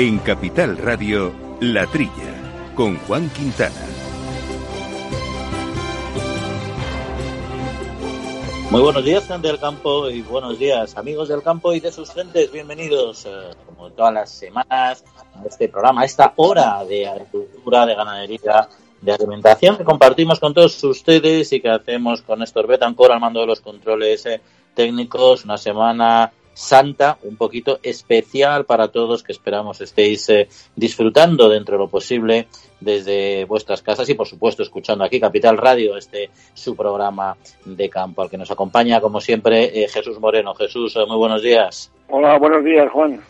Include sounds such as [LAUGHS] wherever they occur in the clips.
En Capital Radio, La Trilla, con Juan Quintana. Muy buenos días, gente del campo, y buenos días, amigos del campo y de sus gentes. Bienvenidos, eh, como todas las semanas, a este programa, a esta hora de agricultura, de ganadería, de alimentación que compartimos con todos ustedes y que hacemos con Néstor Betancor al mando de los controles eh, técnicos. Una semana santa, un poquito especial para todos que esperamos estéis eh, disfrutando dentro de lo posible desde vuestras casas y por supuesto escuchando aquí Capital Radio, este su programa de campo al que nos acompaña como siempre eh, Jesús Moreno. Jesús, muy buenos días. Hola, buenos días Juan.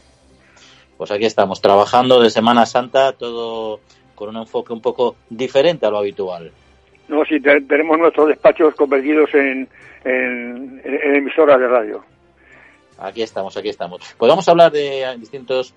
Pues aquí estamos trabajando de Semana Santa, todo con un enfoque un poco diferente a lo habitual. No, sí, tenemos nuestros despachos convertidos en, en, emisoras de radio. Aquí estamos, aquí estamos. Pues vamos a hablar de distintos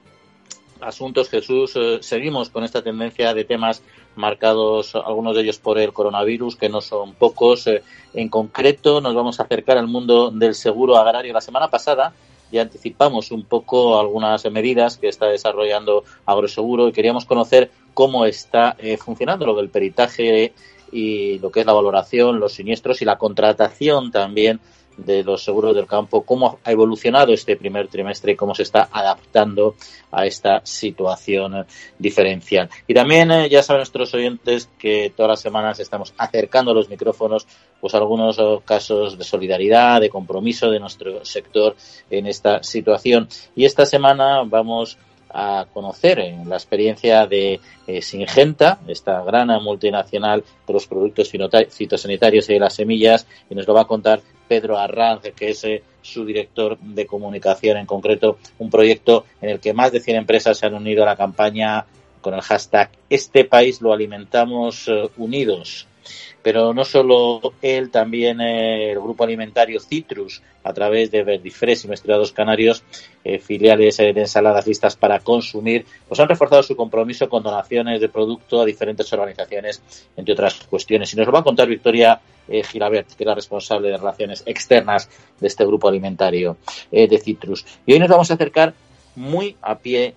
asuntos, Jesús. Eh, seguimos con esta tendencia de temas marcados, algunos de ellos por el coronavirus, que no son pocos. Eh, en concreto, nos vamos a acercar al mundo del seguro agrario. La semana pasada ya anticipamos un poco algunas medidas que está desarrollando Agroseguro y queríamos conocer cómo está eh, funcionando lo del peritaje y lo que es la valoración, los siniestros y la contratación también de los seguros del campo, cómo ha evolucionado este primer trimestre y cómo se está adaptando a esta situación diferencial. Y también eh, ya saben nuestros oyentes que todas las semanas estamos acercando los micrófonos pues algunos eh, casos de solidaridad, de compromiso de nuestro sector en esta situación. Y esta semana vamos a conocer en la experiencia de eh, Singenta, esta gran multinacional de los productos fitosanitarios y de las semillas, y nos lo va a contar Pedro Arranz, que es eh, su director de comunicación, en concreto un proyecto en el que más de 100 empresas se han unido a la campaña con el hashtag Este país lo alimentamos eh, unidos pero no solo él, también eh, el grupo alimentario Citrus, a través de Verdifresh y Mezclados Canarios, eh, filiales eh, de ensaladas listas para consumir, pues han reforzado su compromiso con donaciones de producto a diferentes organizaciones, entre otras cuestiones. Y nos lo va a contar Victoria Gilabert, que es la responsable de relaciones externas de este grupo alimentario de Citrus. Y hoy nos vamos a acercar muy a pie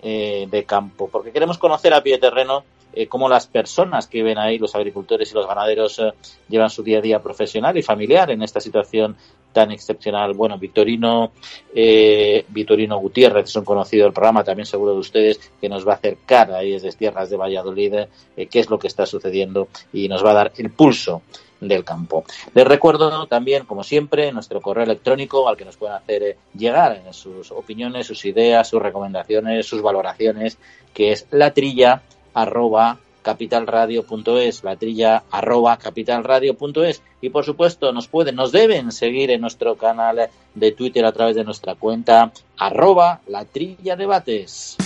de campo, porque queremos conocer a pie de terreno eh, cómo las personas que viven ahí, los agricultores y los ganaderos, eh, llevan su día a día profesional y familiar en esta situación tan excepcional. Bueno, Victorino, eh, Victorino Gutiérrez es un conocido del programa, también seguro de ustedes, que nos va a acercar ahí desde tierras de Valladolid eh, qué es lo que está sucediendo y nos va a dar el pulso del campo. Les recuerdo también, como siempre, nuestro correo electrónico al que nos pueden hacer llegar sus opiniones, sus ideas, sus recomendaciones, sus valoraciones, que es la trilla arroba capitalradio.es, la trilla arroba capitalradio.es y por supuesto nos pueden, nos deben seguir en nuestro canal de Twitter a través de nuestra cuenta arroba la trilla debates.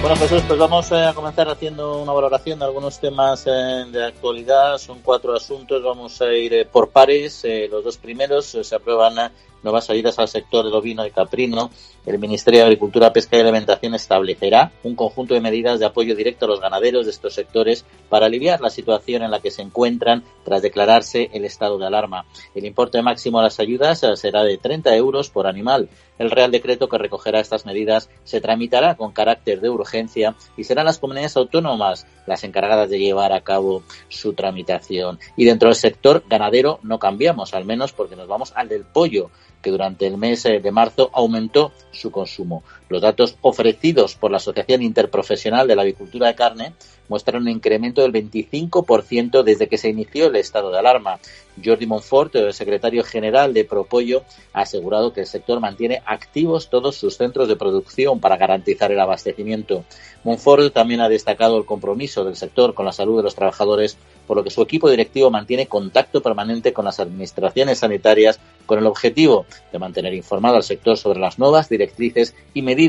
Bueno, Jesús, pues vamos eh, a comenzar haciendo una valoración de algunos temas eh, de actualidad. Son cuatro asuntos, vamos a ir eh, por pares. los dos primeros se aprueban nuevas salidas al sector de ovino y caprino, el Ministerio de Agricultura, Pesca y Alimentación establecerá un conjunto de medidas de apoyo directo a los ganaderos de estos sectores para aliviar la situación en la que se encuentran tras declararse el estado de alarma. El importe máximo de las ayudas será de 30 euros por animal. El Real Decreto que recogerá estas medidas se tramitará con carácter de urgencia y serán las comunidades autónomas las encargadas de llevar a cabo su tramitación. Y dentro del sector ganadero no cambiamos, al menos porque nos vamos al del pollo que durante el mes eh, de marzo aumentó su consumo. Los datos ofrecidos por la Asociación Interprofesional de la Avicultura de Carne muestran un incremento del 25% desde que se inició el estado de alarma. Jordi Monfort, el secretario general de Propollo, ha asegurado que el sector mantiene activos todos sus centros de producción para garantizar el abastecimiento. Monfort también ha destacado el compromiso del sector con la salud de los trabajadores, por lo que su equipo directivo mantiene contacto permanente con las administraciones sanitarias con el objetivo de mantener informado al sector sobre las nuevas directrices y medidas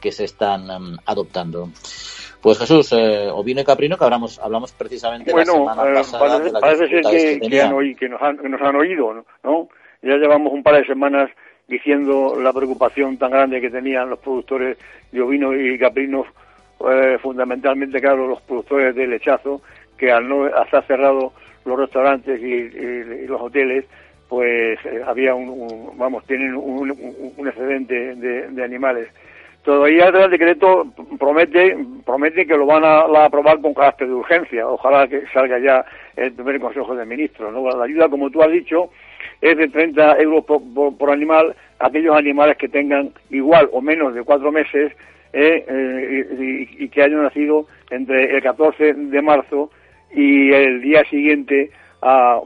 que se están em, adoptando. Pues Jesús, eh, Ovino y Caprino, que hablamos, hablamos precisamente la semana eh, pasada parece, ser que, que, nos han, oído, ¿no? Ya llevamos un par de semanas diciendo la preocupación tan grande que tenían los productores de ovinos y caprinos, eh, fundamentalmente, claro, los productores de lechazo, que al no estar cerrado los restaurantes y, los hoteles, pues eh, había un, vamos, tienen un, excedente de, animales. Todavía el decreto promete, promete que lo van a, aprobar con carácter de urgencia. Ojalá que salga ya el primer Consejo de Ministros. ¿no? La ayuda, como tú has dicho, es de 30 euros por, animal aquellos animales que tengan igual o menos de cuatro meses eh, eh, y, que hayan nacido entre el 14 de marzo y el día siguiente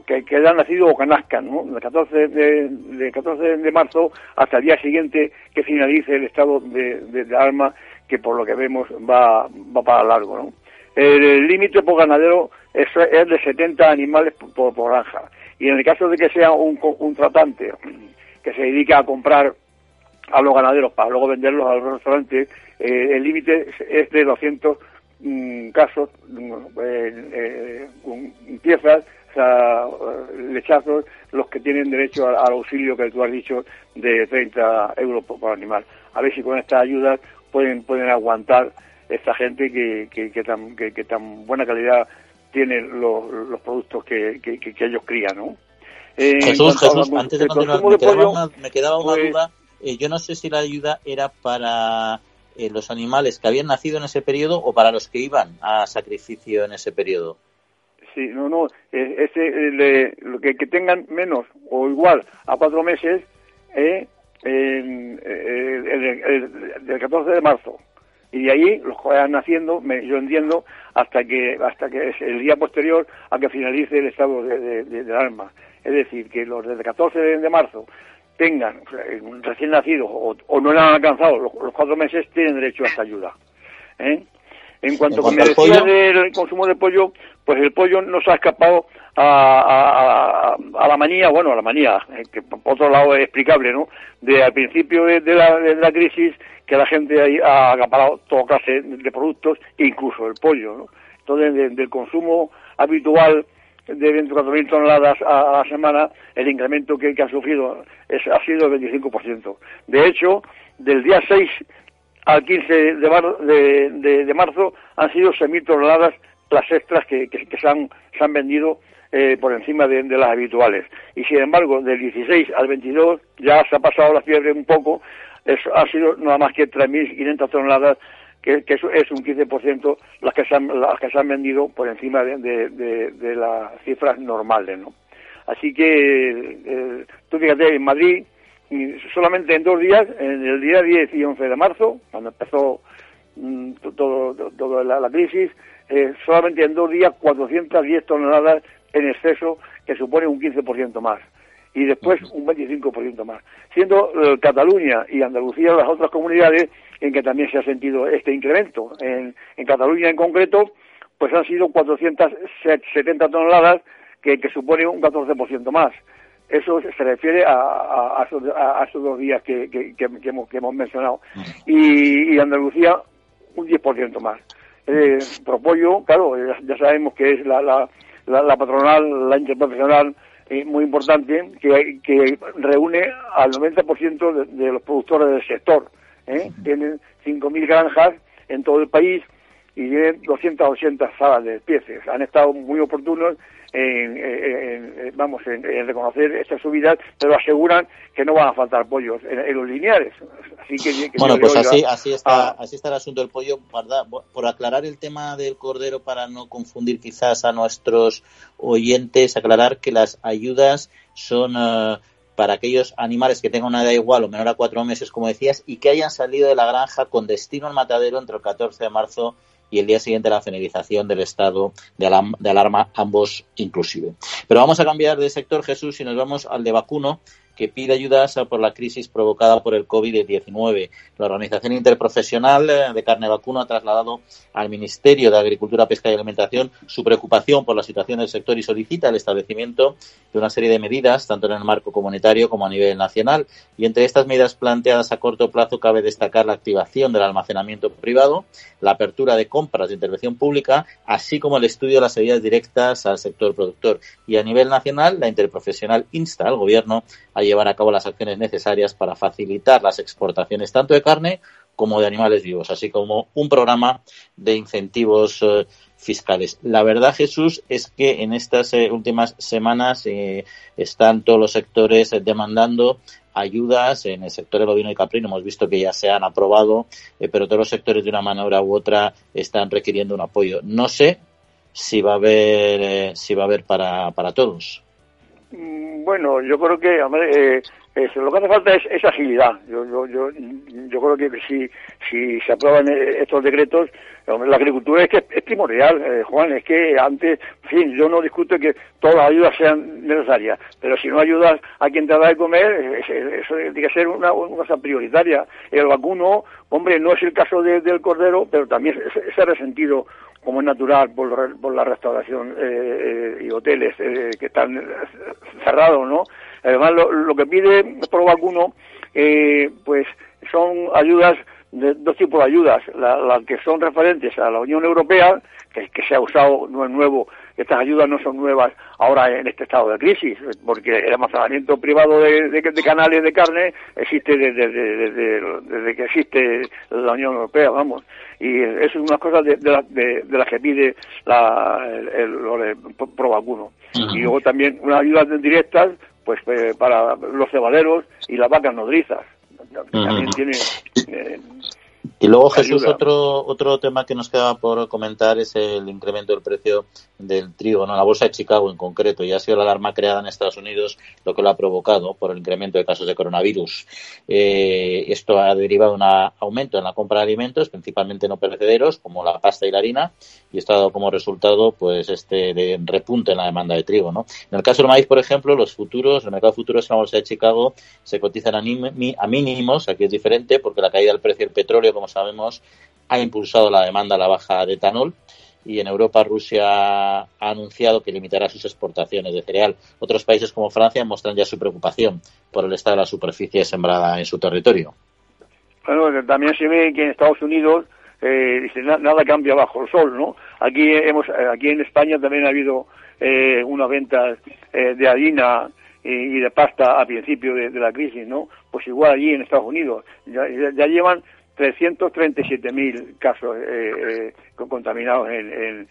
que, que, hayan nacido o que ¿no? El 14 de, 14 de marzo hasta el día siguiente que finalice el estado de, de, arma que por lo que vemos va, va para largo, ¿no? El límite por ganadero es, de 70 animales por, por granja. Y en el caso de que sea un, un tratante que se dedica a comprar a los ganaderos para luego venderlos a los restaurantes, eh, el límite es de 200 mm, casos, mm, eh, eh, piezas, sea, lechazos, los que tienen derecho al, auxilio que tú has dicho de 30 euros por, animal. A ver si con estas ayudas pueden pueden aguantar esta gente que, que, tan, que, tan buena calidad tienen los, los productos que, que, ellos crían, ¿no? Jesús, Jesús, antes de continuar, me, quedaba una, me quedaba una pues duda eh, yo no sé si la ayuda era para eh, los animales que habían nacido en ese periodo o para los que iban a sacrificio en ese periodo. Sí, no, no, ese, lo que, tengan menos o igual a cuatro meses eh, el, del 14 de marzo y de ahí los vayan naciendo, yo entiendo, hasta que hasta que es el día posterior a que finalice el estado de, de, arma. Es decir, que los del 14 de marzo tengan recién nacidos o, no le han alcanzado los, cuatro meses, tienen derecho a esta ayuda. ¿eh? En cuanto, a me decía del consumo de pollo, pues el pollo no se ha escapado a, la manía, bueno, a la manía, eh, que por otro lado es explicable, ¿no? De al principio de, la, crisis, que la gente ha acaparado toda clase de productos, incluso el pollo, ¿no? Entonces, del consumo habitual de 24.000 toneladas a, la semana, el incremento que, ha sufrido es, ha sido el 25%. De hecho, del día 6 al 15 de, de, marzo han sido 6.000 toneladas las extras que, se, han, se han vendido eh, por encima de, las habituales. Y sin embargo, del 16 al 22 ya se ha pasado la fiebre un poco, ha sido nada más que 3.500 toneladas que, es un 15% las que se han, las que se han vendido por encima de, las cifras normales, ¿no? Así que, eh, tú fíjate, en Madrid, solamente en dos días, en el día 10 y 11 de marzo, cuando empezó mm, todo, todo, la, crisis, eh, solamente en dos días 410 toneladas en exceso, que supone un 15% más y después un 25% más. Siendo eh, Cataluña y Andalucía las otras comunidades en que también se ha sentido este incremento. En, Cataluña en concreto, pues han sido 470 toneladas, que, supone un 14% más. Eso se refiere a, esos, dos días que, hemos, mencionado. Y, Andalucía, un 10% más. Eh, Propollo, claro, ya, sabemos que es la, la, patronal, la interprofesional, eh, muy importante, que, que reúne al 90% de los productores del sector. ¿eh? Tienen 5.000 granjas en todo el país y tienen 280 salas de especies. Han estado muy oportunos en, vamos, en, reconocer estas subidas, pero aseguran que no van a faltar pollos en, los lineales. Así que, bueno, pues así, así, está, así está el asunto del pollo. Por aclarar el tema del cordero, para no confundir quizás a nuestros oyentes, aclarar que las ayudas son... Eh, para aquellos animales que tengan una edad igual o menor a cuatro meses, como decías, y que hayan salido de la granja con destino al matadero entre el 14 de marzo y el día siguiente la finalización del estado de, alarma, ambos inclusive. Pero vamos a cambiar de sector, Jesús, y nos vamos al de vacuno, que pide ayudas por la crisis provocada por el COVID-19. La Organización Interprofesional de Carne Vacuno ha trasladado al Ministerio de Agricultura, Pesca y Alimentación su preocupación por la situación del sector y solicita el establecimiento de una serie de medidas, tanto en el marco comunitario como a nivel nacional. Y entre estas medidas planteadas a corto plazo cabe destacar la activación del almacenamiento privado, la apertura de compras de intervención pública, así como el estudio de las ayudas directas al sector productor. Y a nivel nacional, la Interprofesional insta al Gobierno a llevar a cabo las acciones necesarias para facilitar las exportaciones tanto de carne como de animales vivos, así como un programa de incentivos eh, fiscales. La verdad, Jesús, es que en estas eh, últimas semanas eh, están todos los sectores demandando ayudas en el sector del bovino y caprino. Hemos visto que ya se han aprobado, pero todos los sectores de una manera u otra están requiriendo un apoyo. No sé si va a haber, si va a haber para, para todos. Mm, bueno, yo creo que, hombre, lo que hace falta es, agilidad. Yo, yo, yo, yo creo que si, si se aprueban eh, estos decretos, la agricultura es que es primordial, eh, Juan, es que antes, en fin, yo no discuto que todas las ayudas sean necesarias, pero si no ayudas a quien te da de comer, eso tiene que ser una, cosa prioritaria. El vacuno, hombre, no es el caso del cordero, pero también se ha resentido como es natural por, por la restauración eh, y hoteles que están cerrados, ¿no? Además, lo, que pide Pro Vacuno, eh, pues son ayudas, de dos tipos de ayudas. Las que son referentes a la Unión Europea, que, que se ha usado, no es nuevo, estas ayudas no son nuevas ahora en este estado de crisis, porque el almacenamiento privado de, canales de carne existe desde, desde, que existe la Unión Europea, vamos. Y eso es una cosa de, las que pide la, el, el, Pro. Y luego también unas ayudas directas pues eh, para los cebaderos y las vacas nodrizas. También tiene eh, y luego, Jesús, otro, otro tema que nos queda por comentar es el incremento del precio del trigo, ¿no? La bolsa de Chicago en concreto, y ha sido la alarma creada en Estados Unidos lo que lo ha provocado por el incremento de casos de coronavirus. Eh, esto ha derivado de un aumento en la compra de alimentos, principalmente no perecederos, como la pasta y la harina, y esto ha dado como resultado, pues, este de repunte en la demanda de trigo, ¿no? En el caso del maíz, por ejemplo, los futuros, el mercado de futuros en la bolsa de Chicago se cotizan a, a mínimos, aquí es diferente, porque la caída del precio del petróleo como sabemos, ha impulsado la demanda a la baja de etanol y en Europa Rusia ha anunciado que limitará sus exportaciones de cereal. Otros países como Francia muestran ya su preocupación por el estado de la superficie sembrada en su territorio. Bueno, también se ve que en Estados Unidos eh, nada cambia bajo el sol, ¿no? Aquí hemos, aquí en España también ha habido eh, unas ventas eh, de harina y de pasta a principio de, la crisis, ¿no? Pues igual allí en Estados Unidos ya, ya llevan 337.000 casos eh, eh contaminados en,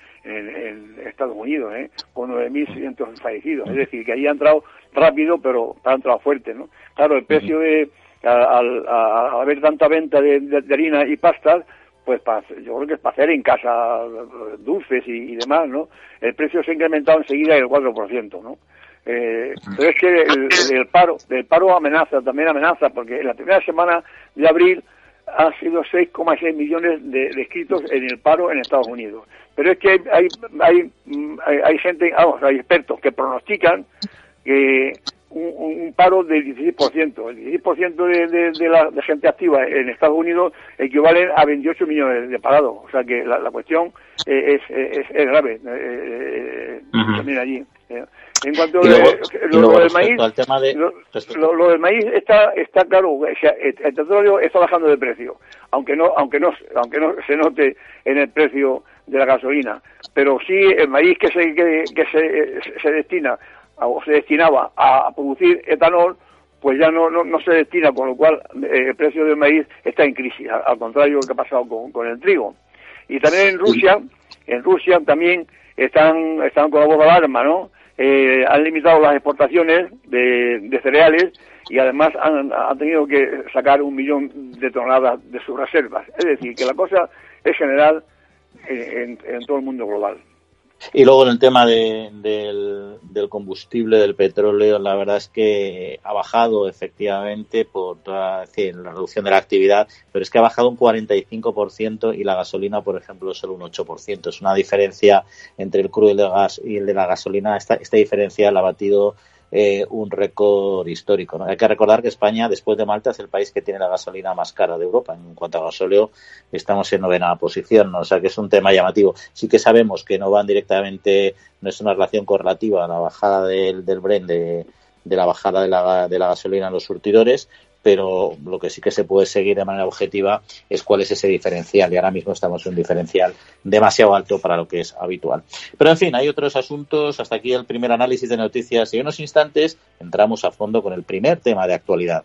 Estados Unidos, ¿eh? con 9.600 fallecidos. Es decir, que ahí ha entrado rápido, pero ha entrado fuerte. ¿no? Claro, el precio de, al, haber tanta venta de, harina y pastas, pues yo creo que es para hacer en casa dulces y, demás, ¿no? El precio se ha incrementado enseguida el 4%, ¿no? Eh, pero es que el, el, paro, el paro amenaza, también amenaza, porque en la primera semana de abril ha sido 6,6 millones de, de, escritos en el paro en Estados Unidos. Pero es que hay, hay, hay, hay gente, vamos, hay expertos que pronostican que un, un, paro del 16%. El 16% de, de, de, la de gente activa en Estados Unidos equivale a 28 millones de parados. O sea que la, la cuestión es, es, es, grave eh, eh, también allí. Eh. En cuanto a lo, del maíz, lo, del maíz está está claro, el petróleo está bajando de precio, aunque no aunque no aunque no se note en el precio de la gasolina, pero sí el maíz que se que, se, se destina o se destinaba a producir etanol, pues ya no, no, se destina, con lo cual eh, el precio del maíz está en crisis, al, contrario de lo que ha pasado con, con el trigo. Y también en Rusia, en Rusia también están, están con la voz de alarma, ¿no? Eh, han limitado las exportaciones de, cereales y además han, tenido que sacar un millón de toneladas de sus reservas. Es decir, que la cosa es general en todo el mundo global. Y luego en el tema del, combustible, del petróleo, la verdad es que ha bajado efectivamente por la reducción de la actividad, pero es que ha bajado un 45% y la gasolina, por ejemplo, solo un 8%. Es una diferencia entre el crudo y el de, gas, y el de la gasolina. Esta, esta diferencia la ha batido eh, un récord histórico. ¿no? Hay que recordar que España, después de Malta, es el país que tiene la gasolina más cara de Europa. En cuanto a gasóleo, estamos en novena posición, ¿no? o sea que es un tema llamativo. Sí que sabemos que no van directamente, no es una relación correlativa a la bajada del, del Brent de, la bajada de la, de la gasolina en los surtidores, pero lo que sí que se puede seguir de manera objetiva es cuál es ese diferencial y ahora mismo estamos en un diferencial demasiado alto para lo que es habitual. Pero en fin, hay otros asuntos. Hasta aquí el primer análisis de noticias y en unos instantes entramos a fondo con el primer tema de actualidad.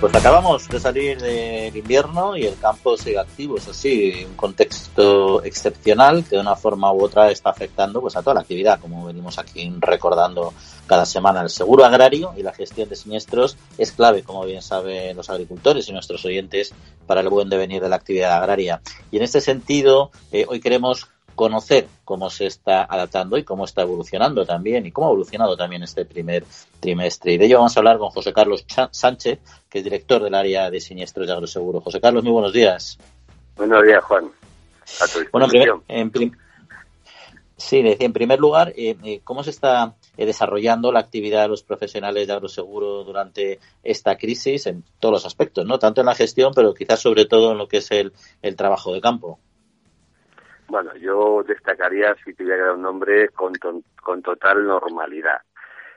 Pues acabamos de salir del invierno y el campo sigue activo, eso sí, un contexto excepcional que de una forma u otra está afectando pues a toda la actividad, como venimos aquí recordando cada semana. El seguro agrario y la gestión de siniestros es clave, como bien saben los agricultores y nuestros oyentes, para el buen devenir de la actividad agraria. Y en este sentido, eh, hoy queremos conocer cómo se está adaptando y cómo está evolucionando también y cómo ha evolucionado también este primer trimestre. Y de ello vamos a hablar con José Carlos Sánchez, que es director del área de siniestros de agroseguro. José Carlos, muy buenos días. Buenos días, Juan. bueno, en, sí, decía, en primer lugar, eh, eh, ¿cómo se está eh, desarrollando la actividad de los profesionales de agroseguro durante esta crisis en todos los aspectos, no tanto en la gestión, pero quizás sobre todo en lo que es el trabajo de campo? Bueno, yo destacaría, si tuviera que dar un nombre, con, con total normalidad.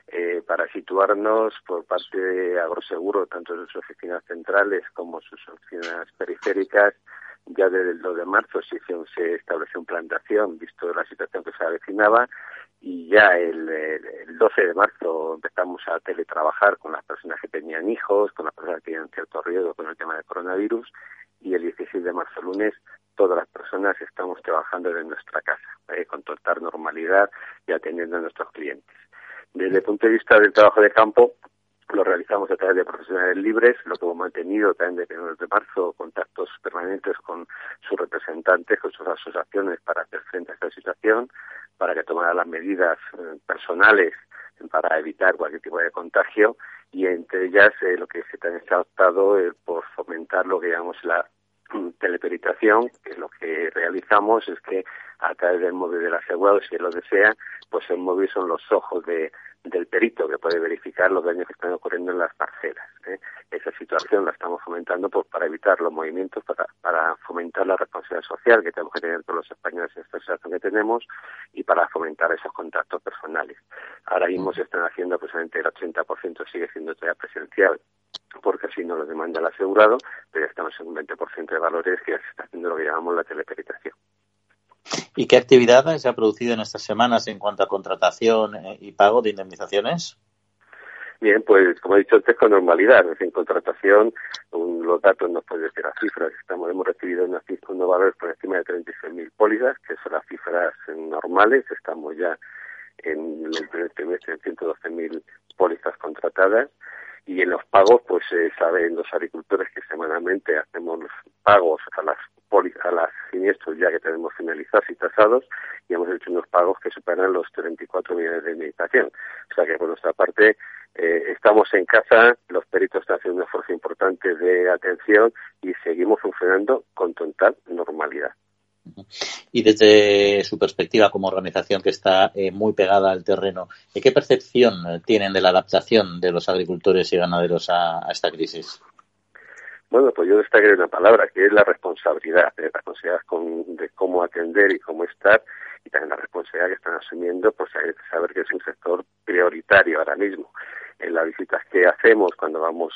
Eh, para situarnos por parte de Agroseguro, tanto en sus oficinas centrales como sus oficinas periféricas, ya desde el 2 de marzo se, se estableció un plan de acción, visto la situación que se avecinaba, y ya el, el, 12 de marzo empezamos a teletrabajar con las personas que tenían hijos, con las personas que tenían cierto riesgo con el tema del coronavirus, y el 16 de marzo, lunes, todas las personas estamos trabajando desde nuestra casa, ¿eh? con total normalidad y atendiendo a nuestros clientes. Desde el punto de vista del trabajo de campo, lo realizamos a través de profesionales libres, lo que hemos mantenido también desde el de marzo, contactos permanentes con sus representantes, con sus asociaciones para hacer frente a esta situación, para que tomaran las medidas eh, personales para evitar cualquier tipo de contagio y entre ellas eh, lo que se se ha optado por fomentar lo que llamamos la [CLEARS THROAT] teleperitación, que lo que realizamos es que a través del móvil del asegurado, si él lo desea, pues el móvil son los ojos de, del perito que puede verificar los daños que están ocurriendo en las parcelas. ¿eh? Esa situación la estamos fomentando pues, para evitar los movimientos, para, para fomentar la responsabilidad social que tenemos que tener todos los españoles en esta situación que tenemos y para fomentar esos contactos personales. Ahora mismo se están haciendo precisamente el 80% sigue siendo todavía presencial porque así no lo demanda el asegurado, pero ya estamos en un 20% de valores que ya se está haciendo lo que llamamos la teleperitación. ¿Y qué actividad se ha producido en estas semanas en cuanto a contratación eh, y pago de indemnizaciones? Bien, pues como he dicho antes, con normalidad. En contratación, los datos nos pueden decir las cifras. Estamos, hemos recibido unos, unos valores por encima de 36.000 pólizas, que son las cifras normales. Estamos ya en el primer trimestre en 112.000 pólizas contratadas y en los pagos pues eh, saben los agricultores que semanalmente hacemos los pagos a las a las siniestros ya que tenemos finalizados y tasados y hemos hecho unos pagos que superan los 34 millones de indemnización. O sea que por nuestra parte eh, estamos en casa, los peritos están haciendo un esfuerzo importante de atención y seguimos funcionando con total normalidad. Y desde su perspectiva como organización que está eh, muy pegada al terreno, ¿qué percepción tienen de la adaptación de los agricultores y ganaderos a, esta crisis? Bueno, pues yo destacaré una palabra, que es la responsabilidad, la responsabilidad de cómo atender y cómo estar, y también la responsabilidad que están asumiendo por saber que es un sector prioritario ahora mismo. En las visitas que hacemos cuando vamos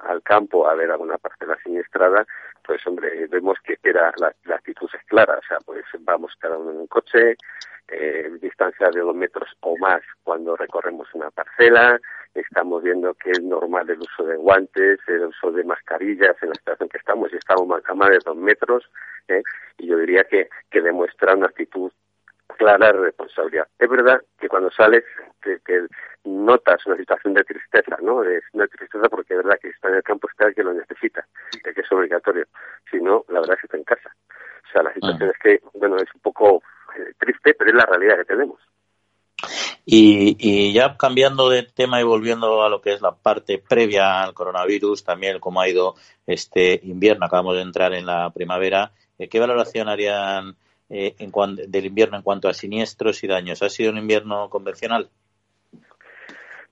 al campo a ver alguna parcela siniestrada, pues hombre, vemos que era la, actitud es clara, o sea, pues vamos cada uno en un coche, eh, distancia de dos metros o más cuando recorremos una parcela, estamos viendo que es normal el uso de guantes, el uso de mascarillas en la situación que estamos y estamos a más de dos metros, ¿eh? y yo diría que, que demuestra una actitud clara de responsabilidad. Es verdad que cuando sales que, que notas una situación de tristeza, ¿no? Es una tristeza porque es verdad que está en el campo está el que lo necesita, el que es obligatorio. Si no, la verdad es que está en casa. O sea, la situación ah. es que, bueno, es un poco eh, triste, pero es la realidad que tenemos. Y, ya cambiando de tema y volviendo a lo que es la parte previa al coronavirus, también cómo ha ido este invierno, acabamos de entrar en la primavera, eh, ¿qué valoración harían eh, en del invierno en cuanto a siniestros y daños? ¿Ha sido un invierno convencional?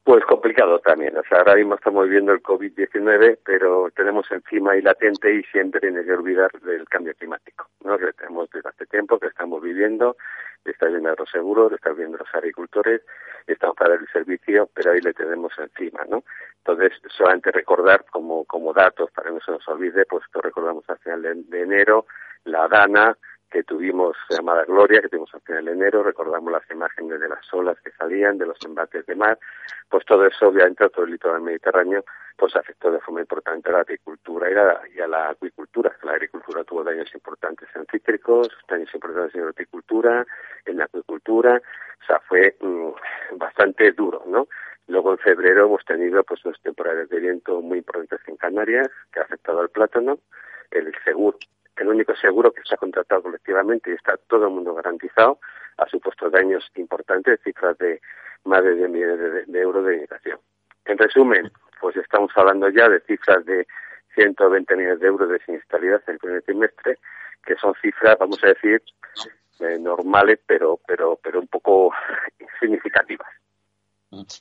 Pues complicado también. O sea, ahora mismo estamos viviendo el COVID-19, pero tenemos encima ahí latente y siempre tiene que olvidar del cambio climático, ¿no? Que tenemos desde hace tiempo, que estamos viviendo, está viendo los seguros, está viendo los agricultores, estamos para el servicio, pero ahí le tenemos encima, ¿no? Entonces, solamente recordar como, como datos, para que no se nos olvide, pues que recordamos al final de enero, la DANA, que tuvimos llamada Gloria, que tuvimos al final de enero, recordamos las imágenes de las olas que salían, de los embates de mar, pues todo eso obviamente a todo el litoral mediterráneo pues afectó de forma importante a la agricultura y a, la acuicultura. La agricultura tuvo daños importantes en cítricos, daños importantes en la horticultura, en la acuicultura, o sea, fue mm, bastante duro, ¿no? Luego en febrero hemos tenido pues unas temporadas de viento muy importantes en Canarias, que ha afectado al plátano, el seguro el único seguro que se ha contratado colectivamente y está todo el mundo garantizado, ha supuesto daños importantes, cifras de más de 10 millones de, euros de indemnización. En resumen, pues estamos hablando ya de cifras de 120 millones de euros de siniestralidad en el primer trimestre, que son cifras, vamos a decir, eh, normales, pero, pero, pero un poco [LAUGHS] significativas.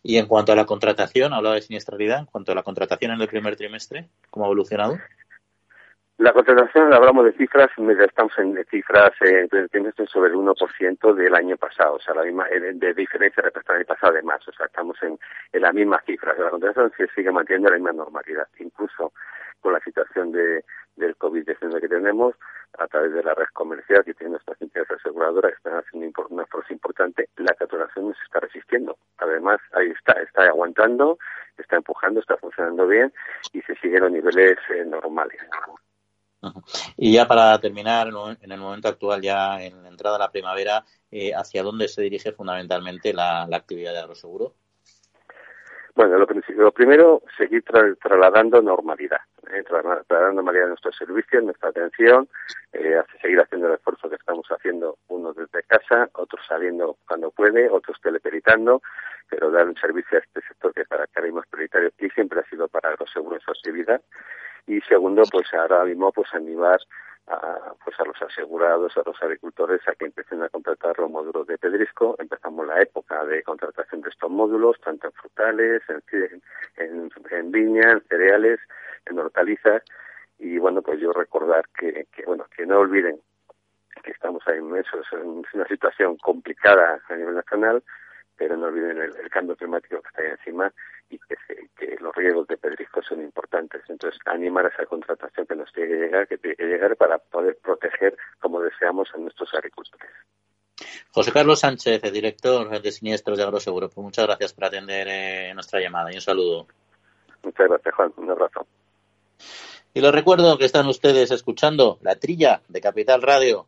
Y en cuanto a la contratación, hablaba de siniestralidad, en cuanto a la contratación en el primer trimestre, ¿cómo ha evolucionado? La contratación, hablamos de cifras, estamos en cifras trimestre sobre el 1% del año pasado, o sea, la misma eh, de, diferencia respecto al año pasado de más, o sea, estamos en, en las mismas cifras. La contratación sigue manteniendo la misma normalidad, incluso con la situación de, del COVID-19 que tenemos, a través de la red comercial que tiene nuestras entidades aseguradoras que están haciendo una esfuerzo importante, la contratación se está resistiendo. Además, ahí está, está aguantando, está empujando, está funcionando bien y se siguen los niveles eh, normales. Y ya para terminar, en el momento actual, ya en la entrada a la primavera, eh, ¿hacia dónde se dirige fundamentalmente la, actividad de agroseguro? Bueno, lo, primero, seguir trasladando normalidad, eh, trasladando normalidad a nuestros servicios, nuestra atención, eh, seguir haciendo el esfuerzo que estamos haciendo, unos desde casa, otros saliendo cuando puede, otros teleperitando, pero dar un servicio a este sector que para que prioritario y siempre ha sido para Agroseguro en su actividad y segundo pues ahora mismo pues animar a, pues a los asegurados, a los agricultores a que empiecen a contratar los módulos de pedrisco. Empezamos la época de contratación de estos módulos, tanto en frutales, en, en, en viña, en cereales, en hortalizas. Y bueno, pues yo recordar que, que bueno, que no olviden que estamos ahí inmersos en una situación complicada a nivel nacional, pero no olviden el, cambio climático que está ahí encima y que, que, los riesgos de pedrisco son importantes. Entonces, animar a esa contratación que nos tiene que llegar, que tiene que llegar para poder proteger como deseamos a nuestros agricultores. José Carlos Sánchez, director de Siniestros de Agroseguro, pues muchas gracias por atender eh, nuestra llamada y un saludo. Muchas gracias, Juan. Un abrazo. Y les recuerdo que están ustedes escuchando La Trilla de Capital Radio.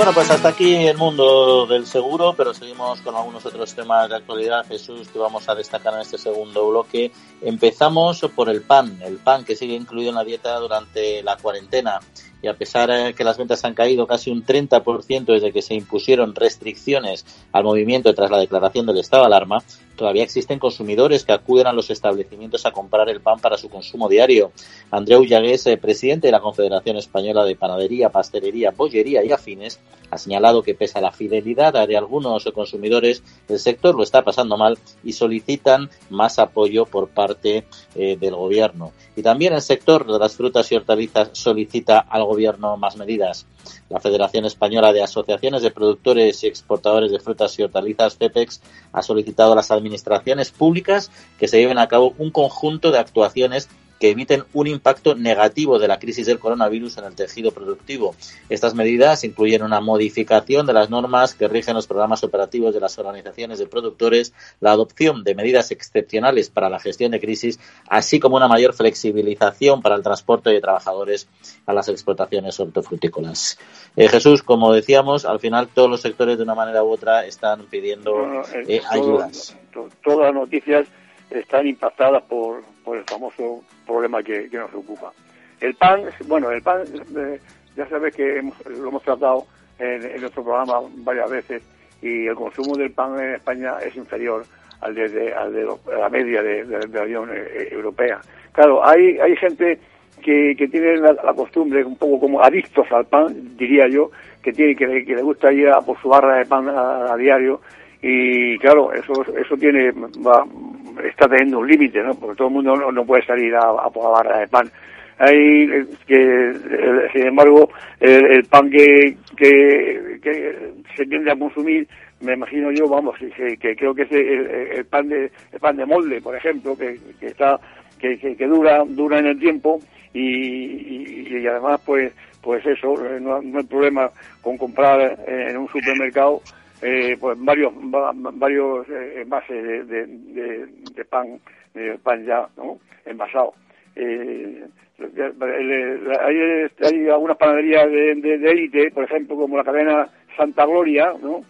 Bueno, pues hasta aquí el mundo del seguro, pero seguimos con algunos otros temas de actualidad, Jesús, que vamos a destacar en este segundo bloque. Empezamos por el pan, el pan que sigue incluido en la dieta durante la cuarentena y a pesar de que las ventas han caído casi un 30% desde que se impusieron restricciones al movimiento tras la declaración del estado de alarma, todavía existen consumidores que acuden a los establecimientos a comprar el pan para su consumo diario. Andreu Llagués, eh, presidente de la Confederación Española de Panadería, Pastelería, Bollería y Afines, ha señalado que pese a la fidelidad de algunos consumidores, el sector lo está pasando mal y solicitan más apoyo por parte eh, del gobierno. Y también el sector de las frutas y hortalizas solicita al gobierno más medidas. La Federación Española de Asociaciones de Productores y Exportadores de Frutas y Hortalizas, FEPEX, ha solicitado a las administraciones públicas que se lleven a cabo un conjunto de actuaciones que eviten un impacto negativo de la crisis del coronavirus en el tejido productivo. Estas medidas incluyen una modificación de las normas que rigen los programas operativos de las organizaciones de productores, la adopción de medidas excepcionales para la gestión de crisis, así como una mayor flexibilización para el transporte de trabajadores a las explotaciones hortofrutícolas. Eh, Jesús, como decíamos, al final todos los sectores de una manera u otra están pidiendo eh, eh, ayudas. todas las noticias están impactadas por, por el famoso problema que, nos ocupa. El pan, bueno, el pan, eh, ya sabes que lo hemos tratado en, nuestro programa varias veces y el consumo del pan en España es inferior al de, al de la media de, la Unión eh, eh, Europea. Claro, hay, hay gente que, que tiene la, costumbre, un poco como adictos al pan, diría yo, que tiene que, que le gusta ir a por su barra de pan a, diario y claro, eso eso tiene va, está teniendo un límite, ¿no? Porque todo el mundo no, puede salir a, a por la barra de pan. Hay que, sin embargo, el, pan que, que, se tiende a consumir, me imagino yo, vamos, que, creo que es el, pan de el pan de molde, por ejemplo, que, que está que, que, dura dura en el tiempo y, y, además pues pues eso no, no hay problema con comprar en un supermercado eh, pues varios varios eh, envases de, de, pan de pan ya ¿no? envasado eh, hay, hay, algunas panaderías de, élite por ejemplo como la cadena Santa Gloria ¿no?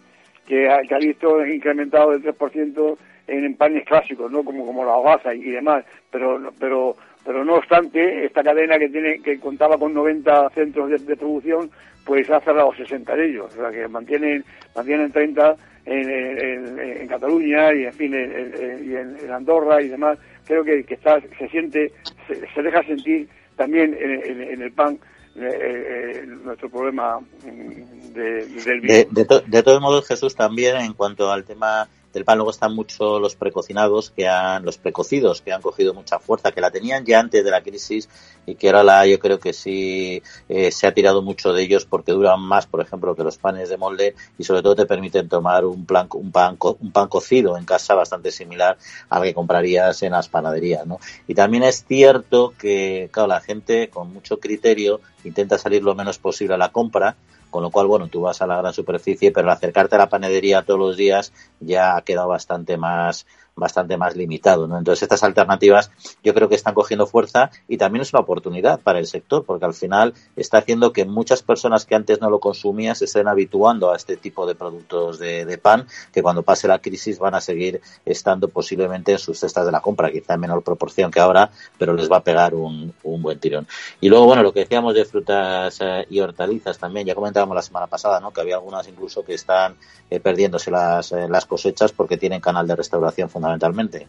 que, ha, que ha visto incrementado del 3% en, en panes clásicos no como como la hogaza y, demás pero pero pero no obstante esta cadena que tiene que contaba con 90 centros de producción pues ha cerrado 60 de ellos, o sea que mantienen, mantienen 30 en, en, Cataluña y en fin en, en, Andorra y demás. Creo que, que está, se siente, se, deja sentir también en, el PAN eh, eh, nuestro problema mm, de, del De, de, de todos modos, Jesús, también en cuanto al tema del pan luego están mucho los precocinados que han, los precocidos que han cogido mucha fuerza, que la tenían ya antes de la crisis y que ahora la, yo creo que sí eh, se ha tirado mucho de ellos porque duran más, por ejemplo, que los panes de molde y sobre todo te permiten tomar un, plan, un, pan, un pan cocido en casa bastante similar al que comprarías en las panaderías, ¿no? Y también es cierto que, claro, la gente con mucho criterio intenta salir lo menos posible a la compra con lo cual, bueno, tú vas a la gran superficie, pero acercarte a la panadería todos los días ya ha quedado bastante más bastante más limitado. ¿no? Entonces, estas alternativas yo creo que están cogiendo fuerza y también es una oportunidad para el sector, porque al final está haciendo que muchas personas que antes no lo consumían se estén habituando a este tipo de productos de, pan, que cuando pase la crisis van a seguir estando posiblemente en sus cestas de la compra, quizá en menor proporción que ahora, pero les va a pegar un, buen tirón. Y luego, bueno, lo que decíamos de frutas eh, y hortalizas también, ya comentábamos la semana pasada, ¿no? que había algunas incluso que están eh, perdiéndose eh, las cosechas porque tienen canal de restauración fundamentalmente.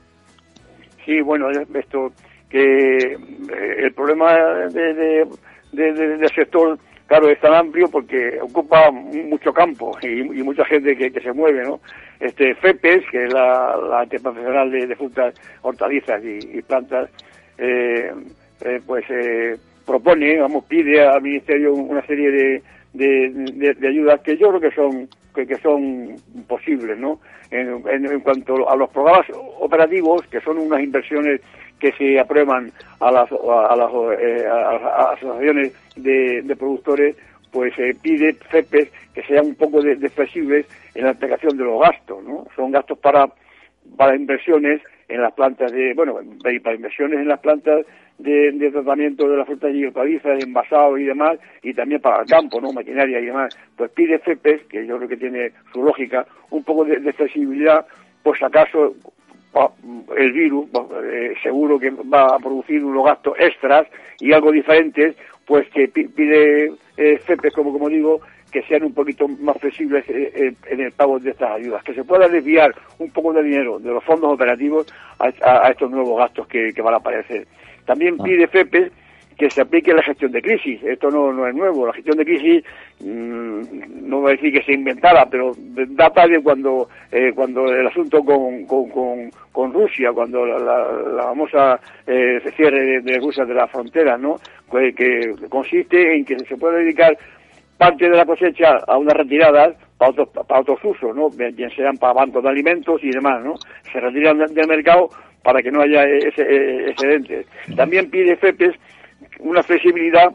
Sí, bueno, esto que eh, el problema de, del sector, claro, es tan amplio porque ocupa mucho campo y, mucha gente que, se mueve, ¿no? Este FEPES, que es la, la profesional de, frutas, hortalizas y, plantas, pues propone, vamos, pide al Ministerio una serie de, de, de, ayudas que yo creo que son que, son posibles, ¿no? En, en, cuanto a los programas operativos, que son unas inversiones que se aprueban a las, a las, eh, asociaciones de, de, productores, pues se pide FEPES que sean un poco de, flexibles en la aplicación de los gastos, ¿no? Son gastos para, para inversiones en las plantas de, bueno, para inversiones en las plantas de, tratamiento de las frutas y hortalizas, envasado y demás, y también para el campo, ¿no? Maquinaria y demás. Pues pide FEPES, que yo creo que tiene su lógica, un poco de, de flexibilidad, pues acaso el virus eh, seguro que va a producir unos gastos extras y algo diferentes, pues que pide eh, FEPES, como, como digo, que sean un poquito más flexibles eh, en el pago de estas ayudas, que se pueda desviar un poco de dinero de los fondos operativos a, estos nuevos gastos que van a aparecer. También ah. pide FEPE que se aplique la gestión de crisis. Esto no, no es nuevo. La gestión de crisis, mm, no voy a decir que se inventara, pero data de cuando, eh, cuando el asunto con, con, con, Rusia, cuando la, la, famosa eh, cierre de, Rusia de la frontera, ¿no? Que, que, consiste en que se puede dedicar parte de la cosecha a unas retiradas para otros, para otros usos, ¿no? Bien sean para bancos de alimentos y demás, ¿no? Se retiran del mercado para que no haya ese, eh, excedentes. También pide FEPES una flexibilidad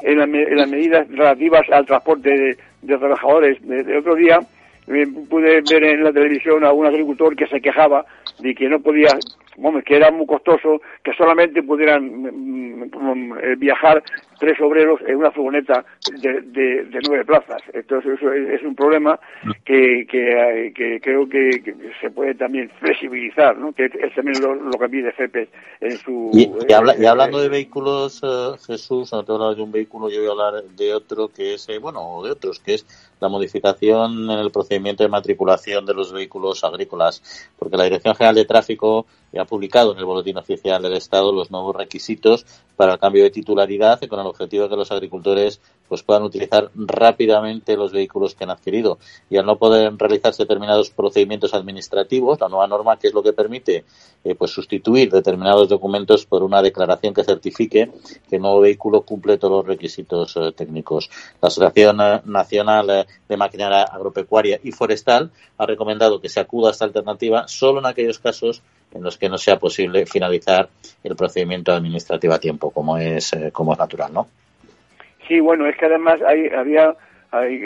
en, las medidas relativas al transporte de, trabajadores. De, otro día eh, pude ver en la televisión a un agricultor que se quejaba de que no podía que era muy costoso que solamente pudieran mm, mm, eh, viajar tres obreros en una furgoneta de, nueve plazas. Entonces eso es, un problema que, que, creo que, se puede también flexibilizar, ¿no? que es también lo, que pide FEPES en su... Y, eh, hablando de vehículos, eh, Jesús, no te hablar de un vehículo, yo voy a hablar de otro que es, bueno, de otros, que es la modificación en el procedimiento de matriculación de los vehículos agrícolas, porque la Dirección General de Tráfico publicado en el Boletín Oficial del Estado los nuevos requisitos para el cambio de titularidad con el objetivo de que los agricultores pues puedan utilizar rápidamente los vehículos que han adquirido. Y al no poder realizarse determinados procedimientos administrativos la nueva norma que es lo que permite eh, pues sustituir determinados documentos por una declaración que certifique que el nuevo vehículo cumple todos los requisitos eh, técnicos. La Asociación eh, Nacional de Maquinaria Agropecuaria y Forestal ha recomendado que se acuda a esta alternativa solo en aquellos casos en los que no sea posible finalizar el procedimiento administrativo a tiempo, como es, eh, como es natural, ¿no? Sí, bueno, es que además hay, había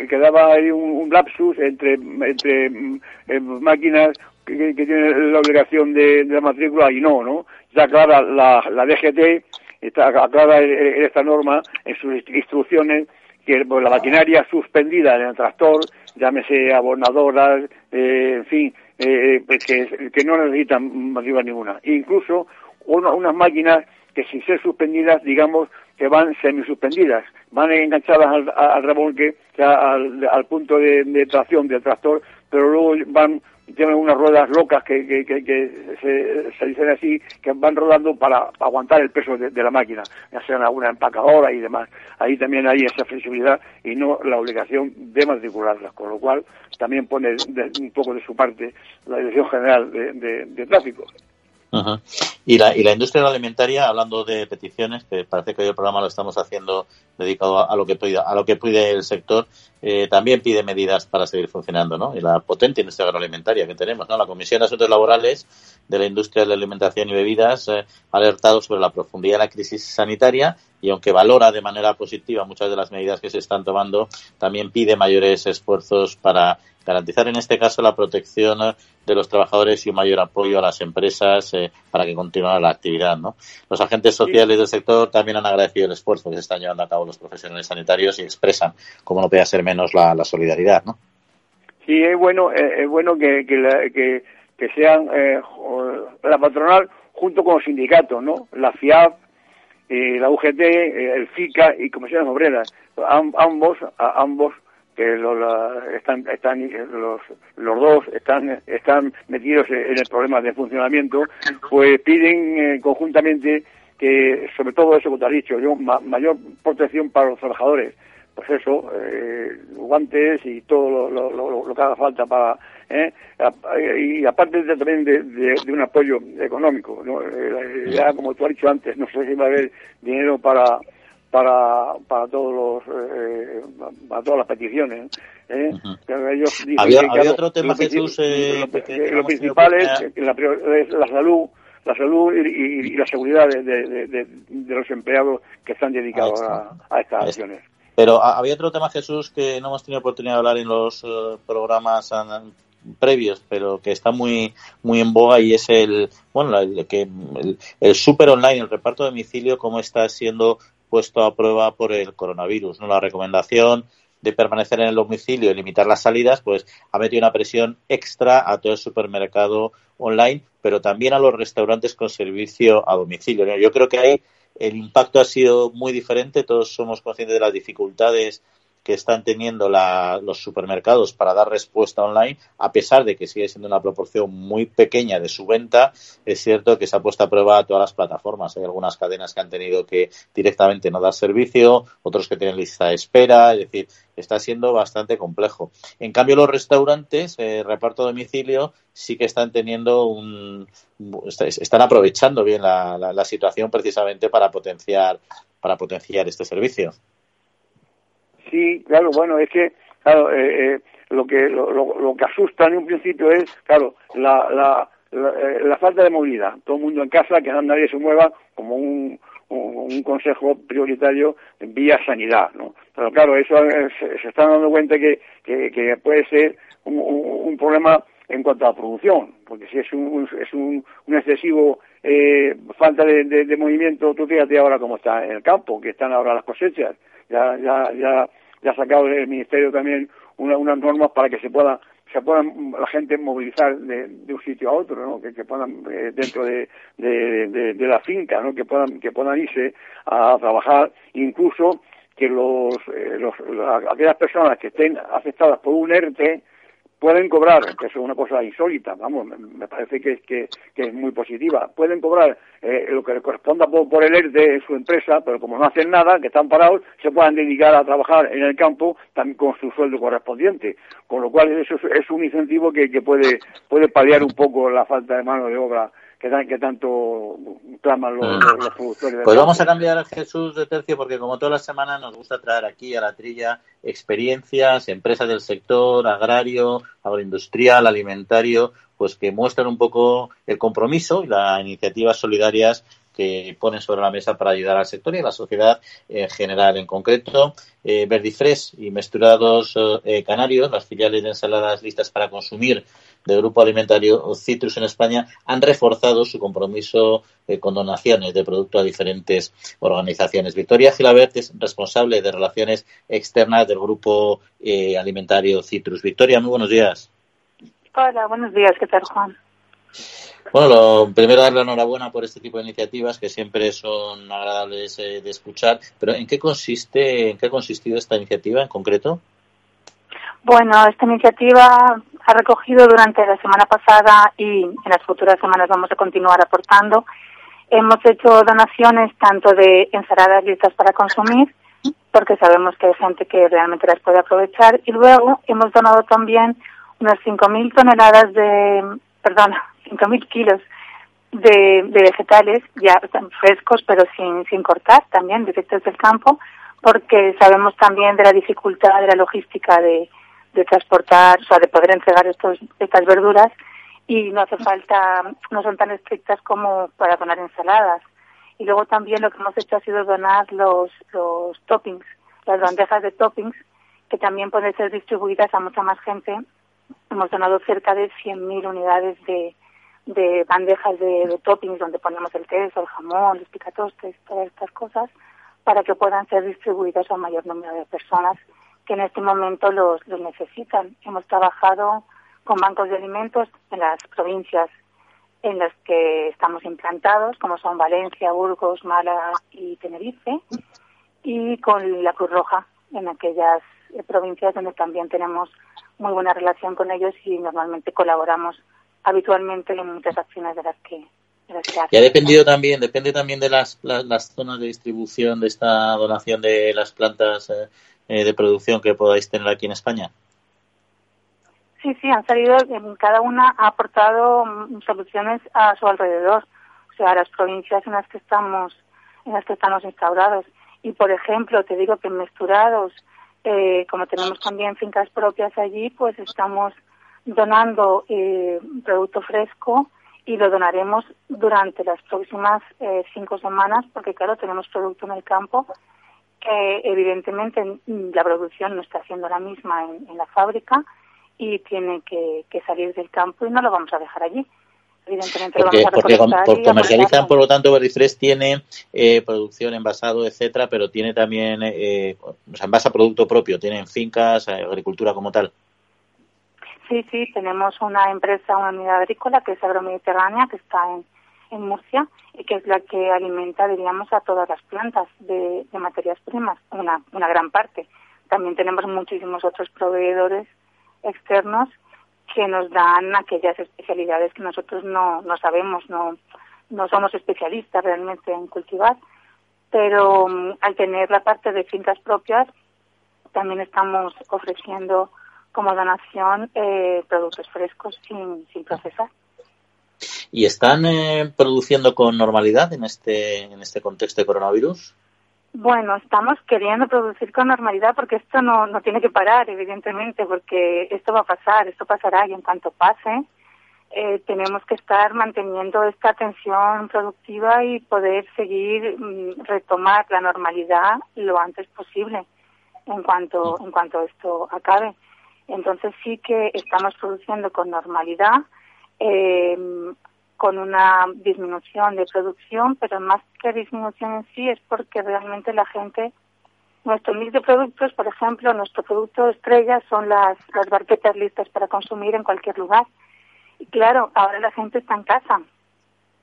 quedaba ahí un, lapsus entre, entre mm, eh, máquinas que, tienen la obligación de, la matrícula y no, ¿no? Ya clara la, la DGT, está aclara esta norma, en sus instrucciones, que pues, la maquinaria suspendida en el tractor, llámese abonadoras, eh, en fin, eh, pues que, que, no necesitan matrícula ninguna. Incluso unas máquinas que sin ser suspendidas, digamos, que van semisuspendidas, van enganchadas al, al remolque, al, al, punto de, de, tracción del tractor, pero luego van tienen unas ruedas locas que, que, se, dicen así, que van rodando para aguantar el peso de, la máquina, ya sean alguna empacadora y demás. Ahí también hay esa flexibilidad y no la obligación de matricularlas, con lo cual también pone un poco de su parte la Dirección General de Tráfico. Y, la, y la industria alimentaria, hablando de peticiones, que parece que hoy el programa lo estamos haciendo dedicado a, lo que pide, a lo que pide el sector, eh, también pide medidas para seguir funcionando, ¿no? Y la potente industria agroalimentaria que tenemos, ¿no? La Comisión de Asuntos Laborales de la Industria de la Alimentación y Bebidas eh, ha alertado sobre la profundidad de la crisis sanitaria y aunque valora de manera positiva muchas de las medidas que se están tomando, también pide mayores esfuerzos para garantizar en este caso la protección de los trabajadores y un mayor apoyo a las empresas eh, para que continúe la actividad. ¿no? Los agentes sociales del sector también han agradecido el esfuerzo que se están llevando a cabo los profesionales sanitarios y expresan, como no puede ser menos, la, solidaridad. ¿no? Sí, es bueno, eh, es bueno que, que, que, sean eh, la patronal junto con los sindicatos, ¿no? La FIAP, la UGT, el FICA y Comisiones Obreras. ambos, ambos que están, están los, los dos están, están metidos en el problema de funcionamiento, pues piden eh, conjuntamente que, sobre todo eso que te has dicho, yo, mayor protección para los trabajadores. Pues eso, eh, guantes y todo lo, que haga falta para. ¿eh? Y aparte también de, un apoyo económico. ya, como tú has dicho antes, no sé si va a haber dinero para para, para todos los eh, para todas las peticiones ¿eh? había, otro tema Jesús eh, lo, principal es la, la salud la salud y, la seguridad de, de, de, los empleados que están dedicados a, estas acciones. Pero había otro tema Jesús que no hemos tenido oportunidad de hablar en los eh, programas previos, pero que está muy muy en boga y es el bueno el, que el, el super online, el reparto de domicilio, cómo está siendo puesto a prueba por el coronavirus. ¿no? La recomendación de permanecer en el domicilio y limitar las salidas, pues ha metido una presión extra a todo el supermercado online, pero también a los restaurantes con servicio a domicilio. Yo creo que ahí el impacto ha sido muy diferente. Todos somos conscientes de las dificultades que están teniendo los supermercados para dar respuesta online, a pesar de que sigue siendo una proporción muy pequeña de su venta, es cierto que se ha puesto a prueba a todas las plataformas. Hay algunas cadenas que han tenido que directamente no dar servicio, otros que tienen lista de espera, es decir, está siendo bastante complejo. En cambio, los restaurantes, eh, reparto a domicilio, sí que están teniendo un, están aprovechando bien la, la situación precisamente para potenciar, para potenciar este servicio. Sí, claro, bueno, es que, claro, eh, eh, lo que lo, lo, que asusta en un principio es, claro, la, la, la, falta de movilidad. Todo el mundo en casa, que nadie se mueva, como un, un, consejo prioritario vía sanidad, ¿no? Pero claro, eso se, está dando cuenta que, que, puede ser un, problema en cuanto a producción, porque si es un, es un, excesivo eh, falta de, movimiento, tú fíjate ahora cómo está en el campo, que están ahora las cosechas, ya, ya, ya, ya ha sacado el Ministerio también unas normas para que se pueda se puedan la gente movilizar de, un sitio a otro, ¿no? que, puedan eh, dentro de, de, la finca, ¿no? que puedan que puedan irse a trabajar, incluso que los, eh, los aquellas personas que estén afectadas por un ERTE pueden cobrar, que eso es una cosa insólita, vamos, me parece que, que, que es muy positiva, pueden cobrar eh, lo que les corresponda por, el ERTE en su empresa, pero como no hacen nada, que están parados, se puedan dedicar a trabajar en el campo también con su sueldo correspondiente, con lo cual eso es, un incentivo que, que puede, puede paliar un poco la falta de mano de obra que, tanto claman los, mm. productores. Pues vamos a cambiar a Jesús de tercio porque como todas las semanas nos gusta traer aquí a la trilla experiencias, empresas del sector agrario, agroindustrial, alimentario, pues que muestran un poco el compromiso y las iniciativas solidarias que ponen sobre la mesa para ayudar al sector y a la sociedad en general. En concreto, eh, Verdifresh y Mesturados eh, Canarios, las filiales de ensaladas listas para consumir del Grupo Alimentario Citrus en España, han reforzado su compromiso eh, con donaciones de producto a diferentes organizaciones. Victoria Gilabert es responsable de relaciones externas del Grupo eh, Alimentario Citrus. Victoria, muy buenos días. Hola, buenos días. ¿Qué tal, Juan? Bueno, lo primero darle enhorabuena por este tipo de iniciativas que siempre son agradables eh, de escuchar, pero ¿en qué consiste, en qué ha consistido esta iniciativa en concreto? Bueno, esta iniciativa ha recogido durante la semana pasada y en las futuras semanas vamos a continuar aportando. Hemos hecho donaciones tanto de ensaladas listas para consumir, porque sabemos que hay gente que realmente las puede aprovechar, y luego hemos donado también unas 5.000 toneladas de, perdón, 5.000 kilos de, vegetales ya frescos pero sin, sin cortar también directos del campo porque sabemos también de la dificultad de la logística de, de transportar, o sea, de poder entregar estos, estas verduras y no hace falta, no son tan estrictas como para donar ensaladas. Y luego también lo que hemos hecho ha sido donar los, los toppings, las bandejas de toppings, que también pueden ser distribuidas a mucha más gente. Hemos donado cerca de 100.000 unidades de, de bandejas de, toppings donde ponemos el queso, el jamón, los picatostes, todas estas cosas, para que puedan ser distribuidas a un mayor número de personas que en este momento los, los necesitan. Hemos trabajado con bancos de alimentos en las provincias en las que estamos implantados, como son Valencia, Burgos, Málaga y Tenerife, y con la Cruz Roja en aquellas eh, provincias donde también tenemos muy buena relación con ellos y normalmente colaboramos habitualmente en muchas acciones de las que y ha dependido también, depende también de las, las, zonas de distribución de esta donación de las plantas eh, eh, de producción que podáis tener aquí en España? Sí, sí, han salido, cada una ha aportado mm, soluciones a su alrededor, o sea, a las provincias en las que estamos, en las que estamos instaurados. Y por ejemplo, te digo que en Mesturados, eh, como tenemos también fincas propias allí, pues estamos donando eh, producto fresco y lo donaremos durante las próximas eh, cinco semanas, porque claro, tenemos producto en el campo que evidentemente la producción no está haciendo la misma en, la fábrica y tiene que, salir del campo y no lo vamos a dejar allí. Evidentemente porque, lo vamos a porque comercializan, por lo tanto, Verdifresh tiene eh, producción envasado, etcétera, pero tiene también, eh, o sea, envasa producto propio, tienen fincas, agricultura como tal. Sí, sí, tenemos una empresa, una unidad agrícola que es agromediterránea, que está en, en Murcia y que es la que alimenta, diríamos, a todas las plantas de, materias primas, una, una gran parte. También tenemos muchísimos otros proveedores externos que nos dan aquellas especialidades que nosotros no, no sabemos, no, no somos especialistas realmente en cultivar, pero mm, al tener la parte de fincas propias, también estamos ofreciendo como donación eh, productos frescos sin, sin procesar. ¿Y están eh, produciendo con normalidad en este, en este contexto de coronavirus? Bueno, estamos queriendo producir con normalidad porque esto no, no tiene que parar, evidentemente, porque esto va a pasar, esto pasará y en cuanto pase, eh, tenemos que estar manteniendo esta atención productiva y poder seguir mm, retomar la normalidad lo antes posible en cuanto en cuanto esto acabe. Entonces sí que estamos produciendo con normalidad, eh, con una disminución de producción, pero más que disminución en sí es porque realmente la gente, nuestro mix de productos, por ejemplo, nuestro producto estrella son las, las barquetas listas para consumir en cualquier lugar. Y claro, ahora la gente está en casa,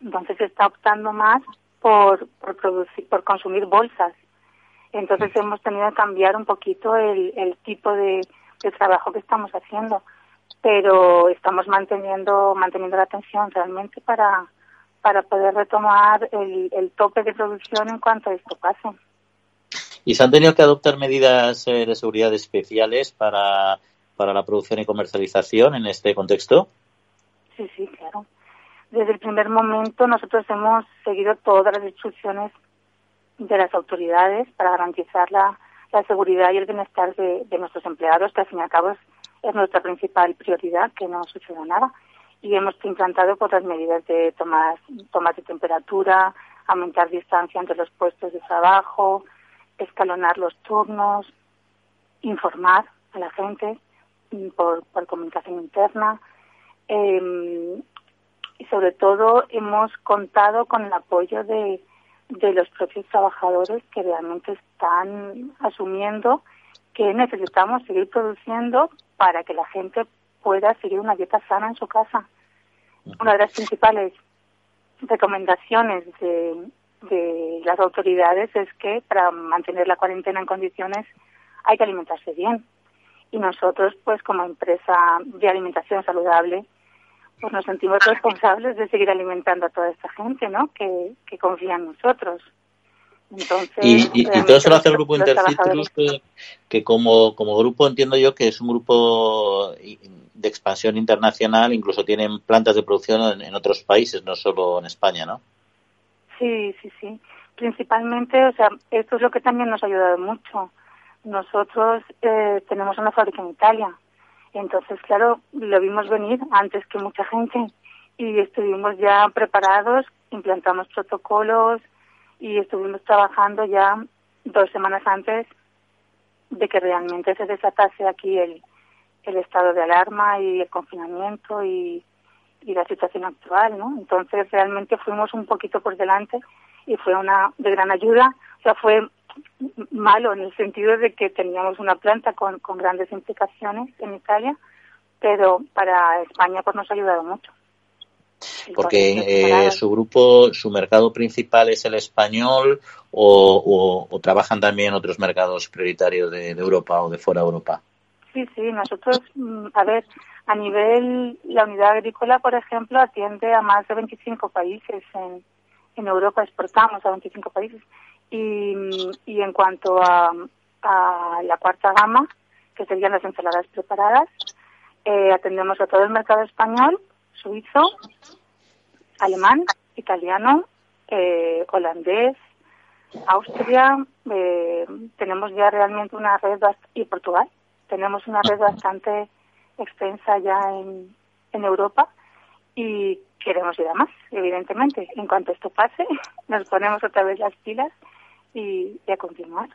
entonces está optando más por, por, producir, por consumir bolsas. Entonces hemos tenido que cambiar un poquito el, el tipo de, de trabajo que estamos haciendo, pero estamos manteniendo manteniendo la atención realmente para para poder retomar el, el tope de producción en cuanto a esto pase. ¿Y se han tenido que adoptar medidas eh, de seguridad especiales para, para la producción y comercialización en este contexto? Sí, sí, claro. Desde el primer momento nosotros hemos seguido todas las instrucciones de las autoridades para garantizar la, la seguridad y el bienestar de, nuestros empleados, que al fin y al cabo es, es, nuestra principal prioridad, que no suceda nada. Y hemos implantado pues, las medidas de tomar, tomar de temperatura, aumentar distancia entre los puestos de trabajo, escalonar los turnos, informar a la gente por, por comunicación interna, eh, y sobre todo hemos contado con el apoyo de, de los propios trabajadores que realmente están asumiendo que necesitamos seguir produciendo para que la gente pueda seguir una dieta sana en su casa. Una de las principales recomendaciones de, de las autoridades es que para mantener la cuarentena en condiciones hay que alimentarse bien. Y nosotros, pues como empresa de alimentación saludable, pues nos sentimos responsables de seguir alimentando a toda esta gente, ¿no? Que, que confía en nosotros. Entonces, y, y, y todo eso lo hace el grupo Intercitrus, que, que, como, como grupo entiendo yo que es un grupo de expansión internacional, incluso tienen plantas de producción en, en otros países, no solo en España, ¿no? Sí, sí, sí. Principalmente, o sea, esto es lo que también nos ha ayudado mucho. Nosotros eh, tenemos una fábrica en Italia, entonces, claro, lo vimos venir antes que mucha gente y estuvimos ya preparados, implantamos protocolos y estuvimos trabajando ya dos semanas antes de que realmente se desatase aquí el, el estado de alarma y el confinamiento y, y la situación actual, ¿no? Entonces realmente fuimos un poquito por delante y fue una de gran ayuda. O sea, fue malo en el sentido de que teníamos una planta con, con grandes implicaciones en Italia, pero para España pues nos ha ayudado mucho. Porque eh, su grupo, su mercado principal es el español o, o, o trabajan también otros mercados prioritarios de, de, Europa o de fuera de Europa. Sí, sí, nosotros, mm, a ver, a nivel, la unidad agrícola, por ejemplo, atiende a más de 25 países en, en Europa, exportamos a 25 países y, y en cuanto a, a, la cuarta gama, que serían las ensaladas preparadas, eh, atendemos a todo el mercado español, suizo, alemán, italiano, eh, holandés, Austria. Eh, tenemos ya realmente una red y Portugal. Tenemos una red bastante extensa ya en, en Europa y queremos ir a más, evidentemente. En cuanto esto pase, [LAUGHS] nos ponemos otra vez las pilas y, y a continuar.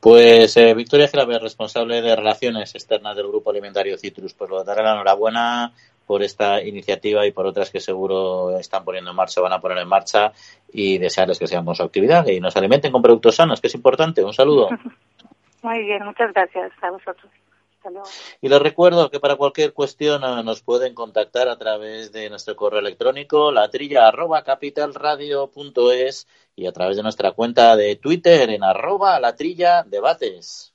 Pues eh, Victoria Gilaber, responsable de Relaciones Externas del Grupo Alimentario Citrus, pues lo daré la enhorabuena por esta iniciativa y por otras que seguro están poniendo en marcha, van a poner en marcha y desearles que sigamos su actividad y nos alimenten con productos sanos, que es importante. Un saludo. [LAUGHS] Muy bien, muchas gracias a vosotros. Y les recuerdo que para cualquier cuestión uh, nos pueden contactar a través de nuestro correo electrónico latrilla arroba capitalradio.es y a través de nuestra cuenta de Twitter en arroba latrilla debates.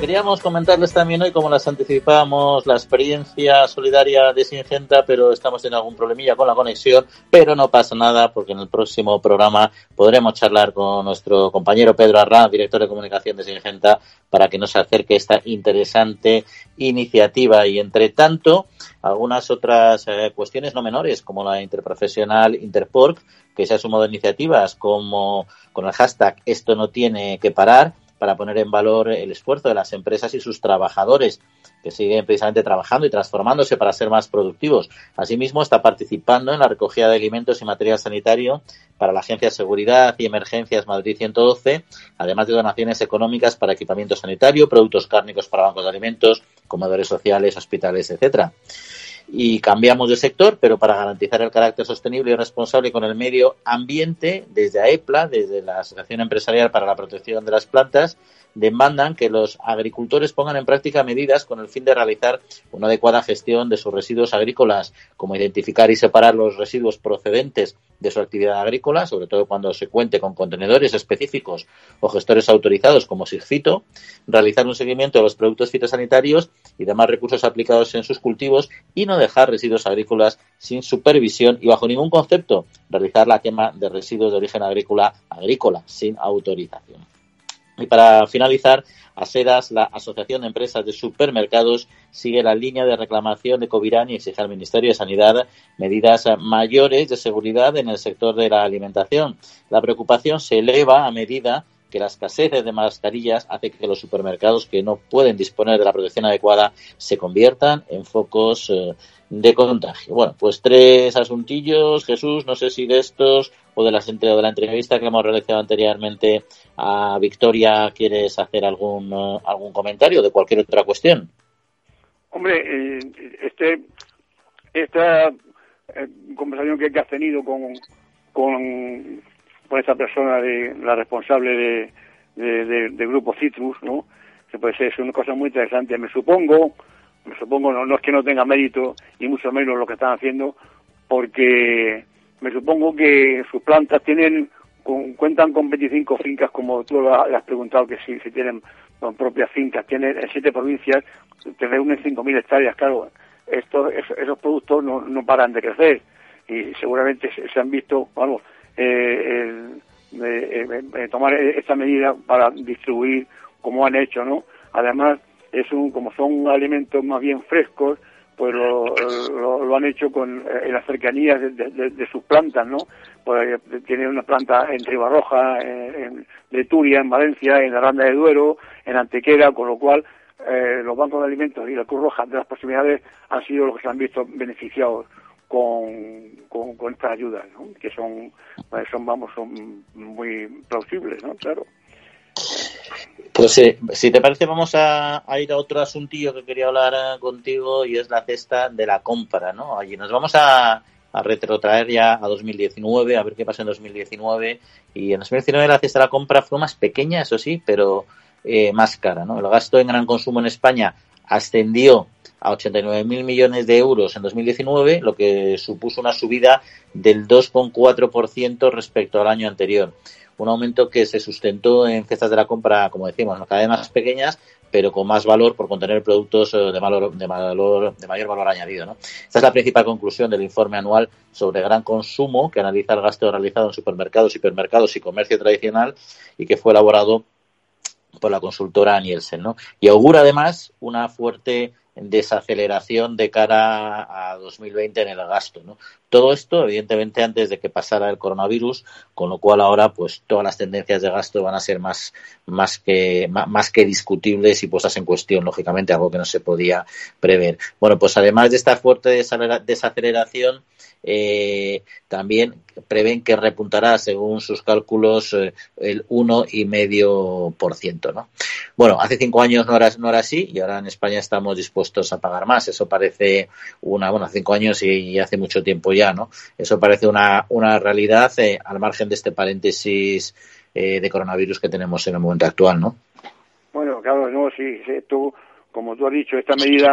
Queríamos comentarles también hoy, como las anticipábamos, la experiencia solidaria de Singenta, pero estamos en algún problemilla con la conexión, pero no pasa nada porque en el próximo programa podremos charlar con nuestro compañero Pedro Arranz, director de comunicación de Singenta, para que nos acerque esta interesante iniciativa. Y entre tanto, algunas otras eh, cuestiones no menores, como la interprofesional Interpork, que se ha sumado a iniciativas como con el hashtag esto no tiene que parar para poner en valor el esfuerzo de las empresas y sus trabajadores que siguen precisamente trabajando y transformándose para ser más productivos. Asimismo, está participando en la recogida de alimentos y material sanitario para la Agencia de Seguridad y Emergencias Madrid 112, además de donaciones económicas para equipamiento sanitario, productos cárnicos para bancos de alimentos, comedores sociales, hospitales, etcétera y cambiamos de sector, pero para garantizar el carácter sostenible y responsable con el medio ambiente, desde AEPLA, desde la Asociación Empresarial para la Protección de las Plantas, demandan que los agricultores pongan en práctica medidas con el fin de realizar una adecuada gestión de sus residuos agrícolas, como identificar y separar los residuos procedentes de su actividad agrícola, sobre todo cuando se cuente con contenedores específicos o gestores autorizados como SIGFITO, realizar un seguimiento de los productos fitosanitarios y demás recursos aplicados en sus cultivos y no dejar residuos agrícolas sin supervisión y bajo ningún concepto realizar la quema de residuos de origen agrícola agrícola sin autorización. Y para finalizar, ASERAS, la Asociación de Empresas de Supermercados, sigue la línea de reclamación de Covirán y exige al Ministerio de Sanidad medidas mayores de seguridad en el sector de la alimentación. La preocupación se eleva a medida que la escasez de mascarillas hace que los supermercados que no pueden disponer de la protección adecuada se conviertan en focos eh, de contagio. Bueno, pues tres asuntillos, Jesús, no sé si de estos o de, las, de la entrevista que hemos realizado anteriormente a Victoria quieres hacer algún, eh, algún comentario de cualquier otra cuestión. Hombre, eh, este, esta conversación que, has tenido con, con por esta persona, de la responsable de, Grupo Citrus, ¿no? Que puede ser una cosa muy interesante. Me supongo, me supongo, no, es que no tenga mérito, y mucho menos lo que están haciendo, porque me supongo que sus plantas tienen cuentan con 25 fincas, como tú le has preguntado, que si, tienen propias fincas, tienen en siete provincias, te reúnen 5.000 hectáreas, claro, estos, esos, productos no, no paran de crecer y seguramente se han visto, vamos, eh, eh, tomar esta medida para distribuir como han hecho, ¿no? Además, es un, como son alimentos más bien frescos, pues lo, lo, han hecho con eh, en las cercanías de, sus plantas, ¿no? Pues tiene una planta en Ribarroja, en, Turia, en Valencia, en Aranda de Duero, en Antequera, con lo cual eh, los bancos de alimentos y la Cruz Roja de las proximidades han sido los que se han visto beneficiados con, con, estas ayudas, ¿no? que son, pues son, vamos, son muy plausibles, ¿no? Claro. Pues eh, si te parece vamos a, ir a otro asuntillo que quería hablar contigo y es la cesta de la compra, ¿no? Allí nos vamos a, a retrotraer ya a 2019, a ver qué pasa en 2019 y en 2019 la cesta de la compra fue más pequeña, eso sí, pero eh, más cara, ¿no? El gasto en gran consumo en España ascendió a 89.000 millones de euros en 2019, lo que supuso una subida del 2,4% respecto al año anterior. Un aumento que se sustentó en cestas de la compra, como decimos, vez más pequeñas, pero con más valor por contener productos eh, de, valor, de, valor, de mayor valor añadido. Esta es la principal conclusión del informe anual sobre gran consumo que analiza el gasto realizado en supermercados, hipermercados y comercio tradicional y que fue elaborado por la consultora Nielsen. ¿no? Y augura además una fuerte desaceleración de cara a 2020 en el gasto. ¿no? Todo esto, evidentemente, antes de que pasara el coronavirus, con lo cual ahora, pues, todas las tendencias de gasto van a ser más, más que, más, que discutibles y puestas en cuestión, lógicamente, algo que no se podía prever. Bueno, pues además de esta fuerte desaceleración, eh, también prevén que repuntará, según sus cálculos, eh, el 1,5%. ¿no? Bueno, hace cinco años no era, no era así y ahora en España estamos dispuestos a pagar más. Eso parece una, bueno, cinco años y, hace mucho tiempo ya, ¿no? Eso parece una, una realidad eh, al margen de este paréntesis eh, de coronavirus que tenemos en el momento actual, ¿no? Bueno, claro, no, sí, tú, como tú has dicho, esta medida,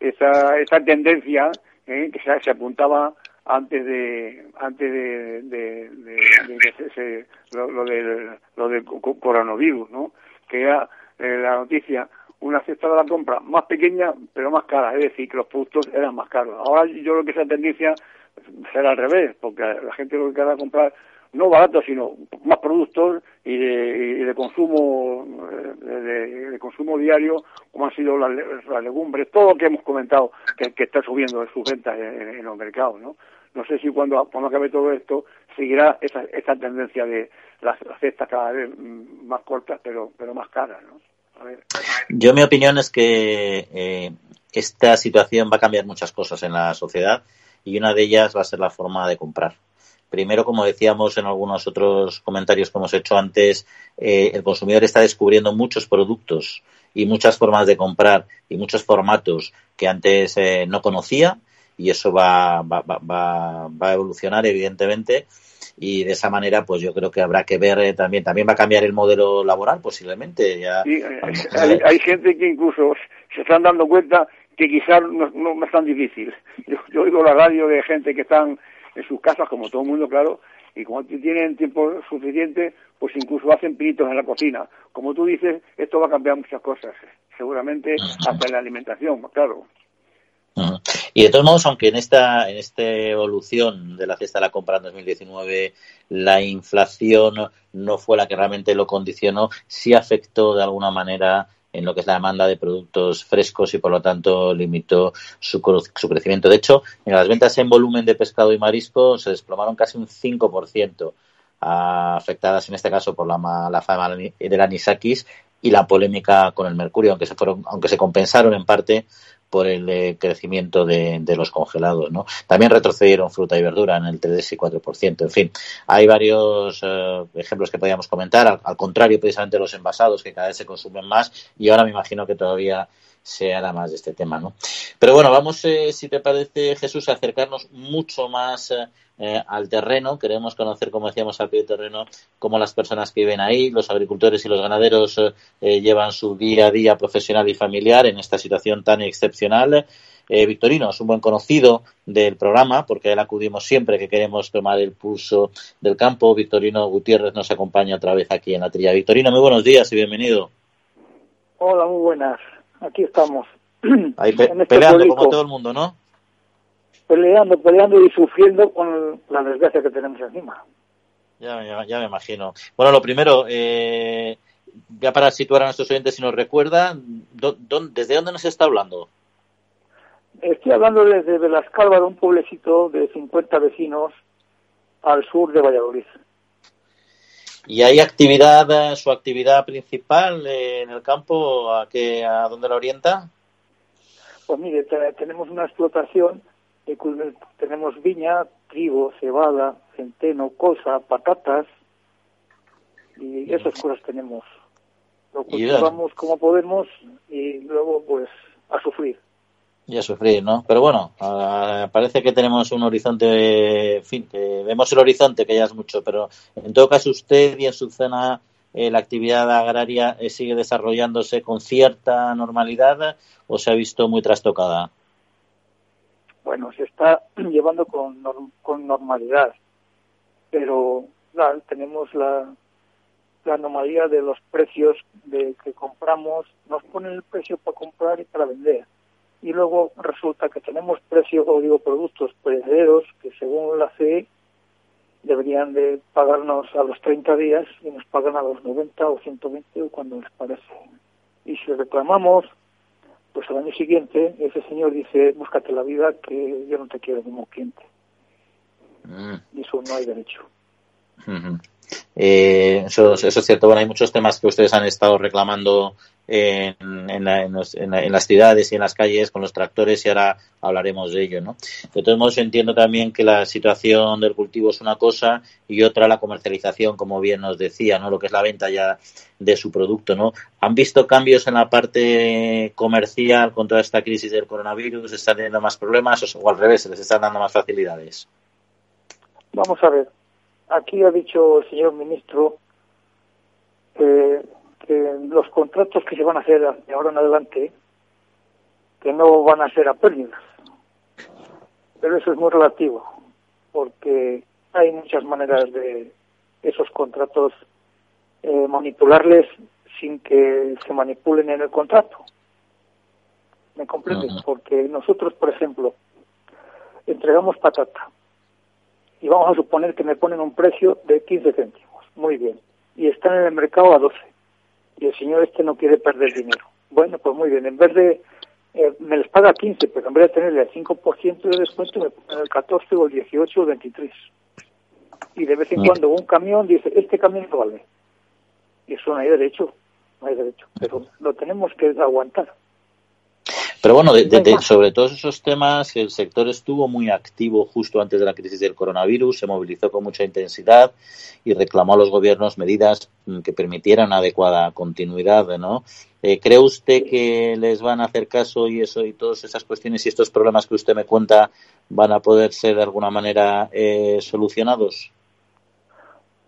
esta, esta tendencia que se, se apuntaba antes de antes de, de, de, lo, lo, del lo coronavirus, ¿no? Que era eh, la noticia una cesta de la compra más pequeña pero más cara, es decir, que los productos eran más caros. Ahora yo creo que esa tendencia será al revés, porque la gente lo que quiera comprar no barato, sino más productos y de, de consumo eh, de, consumo diario, como han sido las, legumbres, todo lo que hemos comentado que, está subiendo en sus ventas en, los mercados, ¿no? No sé si cuando, cuando acabe todo esto seguirá esa, esa tendencia de las, cestas cada vez más cortas, pero, pero más caras, ¿no? Yo mi opinión es que eh, esta situación va a cambiar muchas cosas en la sociedad y una de ellas va a ser la forma de comprar. Primero, como decíamos en algunos otros comentarios que hemos hecho antes, eh, el consumidor está descubriendo muchos productos y muchas formas de comprar y muchos formatos que antes eh, no conocía y eso va, va, va, va a evolucionar evidentemente. Y de esa manera pues yo creo que habrá que ver eh, también también va a cambiar el modelo laboral posiblemente ya. Sí, hay, hay, gente que incluso se están dando cuenta que quizás no, no, es tan difícil. [LAUGHS] Yo, yo oigo la radio de gente que están en sus casas, como todo el mundo, claro, y como tienen tiempo suficiente, pues incluso hacen pinitos en la cocina. Como tú dices, esto va a cambiar muchas cosas, seguramente hasta en la alimentación, claro. Y de todos modos, aunque en esta, en esta evolución de la cesta de la compra en 2019 la inflación no fue la que realmente lo condicionó, sí afectó de alguna manera en lo que es la demanda de productos frescos y por lo tanto limitó su, su crecimiento. De hecho, en las ventas en volumen de pescado y marisco se desplomaron casi un 5%, afectadas en este caso por la mala fama del anisakis y la polémica con el mercurio, aunque se fueron, aunque se compensaron en parte por el eh, crecimiento de, los congelados. ¿no? También retrocedieron fruta y verdura en el 3 y 4%. En fin, hay varios eh, ejemplos que podríamos comentar. Al, contrario, precisamente los envasados, que cada vez se consumen más y ahora me imagino que todavía se hará más de este tema. ¿no? Pero bueno, vamos, eh, si te parece, Jesús, a acercarnos mucho más eh, al terreno. Queremos conocer, como decíamos, al pie de terreno, cómo las personas que viven ahí, los agricultores y los ganaderos, eh, eh, llevan su día a día profesional y familiar en esta situación tan excepcional. Victorino es un buen conocido del programa porque él acudimos siempre que queremos tomar el pulso del campo. Victorino Gutiérrez nos acompaña otra vez aquí en la trilla. Victorino, muy buenos días y bienvenido. Hola, muy buenas. Aquí estamos. [CLEARS THROAT] Ahí este peleando como todo el mundo, ¿no? peleando, peleando y sufriendo con la desgracia que tenemos encima. Ya, ya, me imagino. Bueno, lo primero, eh, ya para situar a nuestros oyentes, si nos recuerda, ¿desde dónde nos está hablando? Estoy hablando desde Velascalva, un pueblecito de 50 vecinos al sur de Valladolid. ¿Y hay actividad, su actividad principal en el campo, a, qué, a dónde la orienta? Pues mire, tenemos una explotación tenemos viña, trigo, cebada, centeno, cosa, patatas y esas cosas tenemos. Lo cultivamos como podemos y luego pues a sufrir. Y a sufrir, ¿no? Pero bueno, parece que tenemos un horizonte, en fin, que vemos el horizonte, que ya es mucho, pero en todo caso usted y en su zona eh, la actividad agraria eh, sigue desarrollándose con cierta normalidad o se ha visto muy trastocada bueno, se está [CLEARS THROAT] llevando con, con normalidad, pero tenemos la, la anomalía de los precios de que compramos, nos ponen el precio para comprar y para vender. Y luego resulta que tenemos precios, o digo, productos perecederos que según la CE deberían de pagarnos a los 30 días y nos pagan a los 90 o 120 o cuando les parece. Y si reclamamos pues al año siguiente ese señor dice, búscate la vida que yo no te quiero como cliente. Mm. Y eso no hay derecho. Eh, eso, eso, es cierto. Bueno, hay muchos temas que ustedes han estado reclamando en, en, las ciudades y en las calles con los tractores y ahora hablaremos de ello, ¿no? De todos modos, entiendo también que la situación del cultivo es una cosa y otra la comercialización, como bien nos decía, ¿no? Lo que es la venta ya de su producto, ¿no? ¿Han visto cambios en la parte comercial con toda esta crisis del coronavirus? ¿Están teniendo más problemas o, al revés, les están dando más facilidades? Vamos a ver. Aquí ha dicho el señor ministro que que los contratos que se van a hacer de ahora en adelante que no van a ser a pérdidas. Pero eso es muy relativo. porque hay muchas maneras de esos contratos eh, manipularles sin que se manipulen en el contrato. ¿Me comprendes? Porque nosotros, por ejemplo, entregamos patata y vamos a suponer que me ponen un precio de 15 céntimos. Muy bien. Y están en el mercado a 12. Y el señor este no quiere perder dinero. Bueno, pues muy bien. En vez de eh, me les paga 15, pero en vez de tenerle el 5% de descuento, me ponen el 14 o el 18 o el 23. Y de vez en mm. cuando un camión dice, este camión no vale. Y eso no hay derecho, no hay derecho. Pero lo tenemos que aguantar. Pero bueno, sobre todos esos temas, el sector estuvo muy activo justo antes de la crisis del coronavirus, se movilizó con mucha intensidad y reclamó a los gobiernos medidas mm, que permitieran adecuada continuidad, ¿no? Eh, ¿Cree usted que les van a hacer caso y eso y todas esas cuestiones y estos problemas que usted me cuenta van a poder ser de alguna manera eh, solucionados?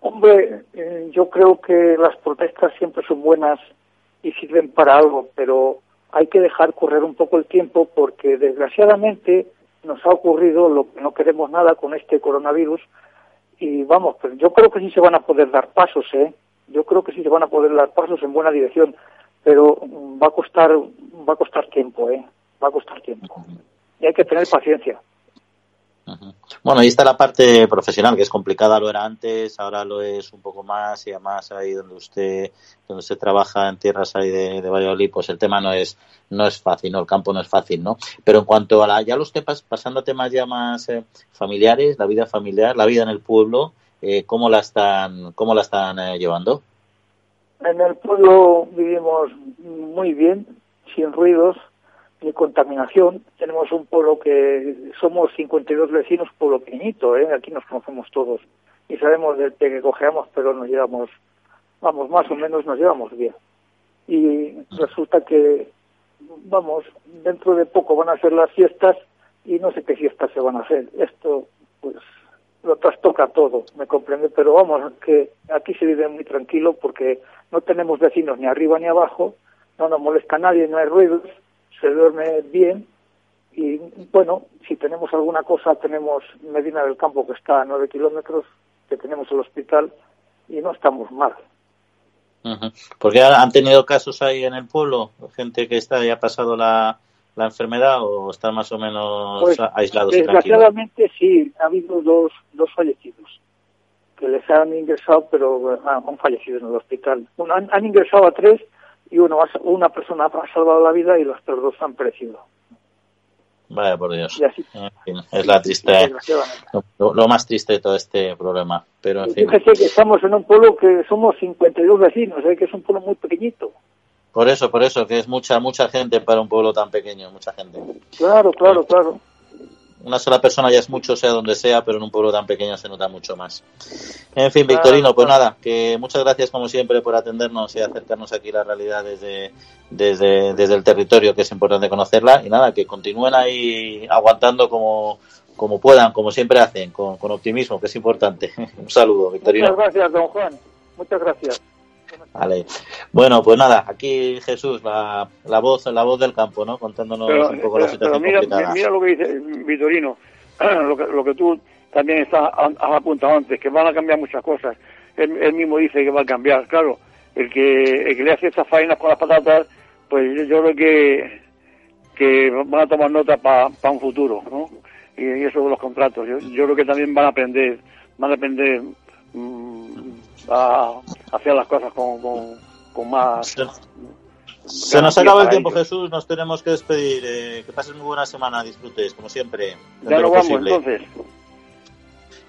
Hombre, eh, yo creo que las protestas siempre son buenas y sirven para algo, pero hay que dejar correr un poco el tiempo porque desgraciadamente nos ha ocurrido lo que no queremos nada con este coronavirus y vamos, pero yo creo que sí se van a poder dar pasos, ¿eh? Yo creo que sí se van a poder dar pasos en buena dirección, pero va a costar va a costar tiempo, ¿eh? Va a costar tiempo. Y hay que tener paciencia. Bueno, ahí está la parte profesional, que es complicada, lo era antes, ahora lo es un poco más y además ahí donde usted, donde se trabaja en tierras ahí de, de, Valladolid, pues el tema no es, no es fácil, ¿no? El campo no es fácil, ¿no? Pero en cuanto a la, ya los temas, pasando a temas ya más eh, familiares, la vida familiar, la vida en el pueblo, eh, ¿cómo la están, cómo la están eh, llevando? En el pueblo vivimos muy bien, sin ruidos, ni contaminación. Tenemos un pueblo que somos 52 vecinos, pueblo pequeñito, ¿eh? aquí nos conocemos todos y sabemos del que cogeamos, pero nos llevamos, vamos, más o menos nos llevamos bien. Y resulta que, vamos, dentro de poco van a ser las fiestas y no sé qué fiestas se van a hacer. Esto, pues, lo trastoca todo, me comprende, pero vamos, que aquí se vive muy tranquilo porque no tenemos vecinos ni arriba ni abajo, no nos molesta nadie, no hay ruidos, se duerme bien y bueno, si tenemos alguna cosa, tenemos Medina del Campo que está a nueve kilómetros, que tenemos el hospital y no estamos mal. Porque han tenido casos ahí en el pueblo, gente que está ya ha pasado la, la enfermedad o están más o menos pues, aislados. Desgraciadamente sí, ha habido dos, dos fallecidos que les han ingresado, pero han fallecido en el hospital. han, han ingresado a tres y uno, una persona ha salvado la vida y los otros dos han perecido. Vaya por Dios. es la triste, lo, más triste de todo este problema. Pero en fin. Fíjese que estamos en un pueblo que somos 52 vecinos, ¿eh? que es un pueblo muy pequeñito. Por eso, por eso, que es mucha, mucha gente para un pueblo tan pequeño, mucha gente. Claro, claro, claro una sola persona ya es mucho, sea donde sea, pero en un pueblo tan pequeño se nota mucho más. En fin, Victorino, pues nada, que muchas gracias como siempre por atendernos y acercarnos aquí la realidad desde, desde, desde el territorio, que es importante conocerla, y nada, que continúen ahí aguantando como, como puedan, como siempre hacen, con, con optimismo, que es importante. [LAUGHS] un saludo, Victorino. Muchas gracias, don Juan. Muchas gracias. Vale. Bueno, pues nada, aquí Jesús, la, la voz la voz del campo, ¿no? Contándonos un poco la situación mira, complicada. Mira lo que dice Vitorino, [CLEARS THROAT] lo que, lo que tú también estás, has apuntado antes, que van a cambiar muchas cosas. Él, mismo dice que va a cambiar. Claro, el que, el que le hace estas faenas con las patatas, pues yo, creo que, que van a tomar nota para un futuro, ¿no? Y, eso de los contratos. Yo, yo creo que también van a aprender, van a aprender mm, a hacer las cosas con, con, más... Se, nos acaba el tiempo, Jesús. Nos tenemos que despedir. Eh, que pases muy buena semana. Disfrutes, como siempre. Ya lo vamos, entonces.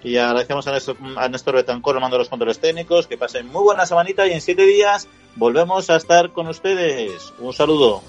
Y agradecemos a Néstor, a Néstor Betancor, mando los controles técnicos. Que pasen muy buena semanita y en siete días volvemos a estar con ustedes. Un saludo.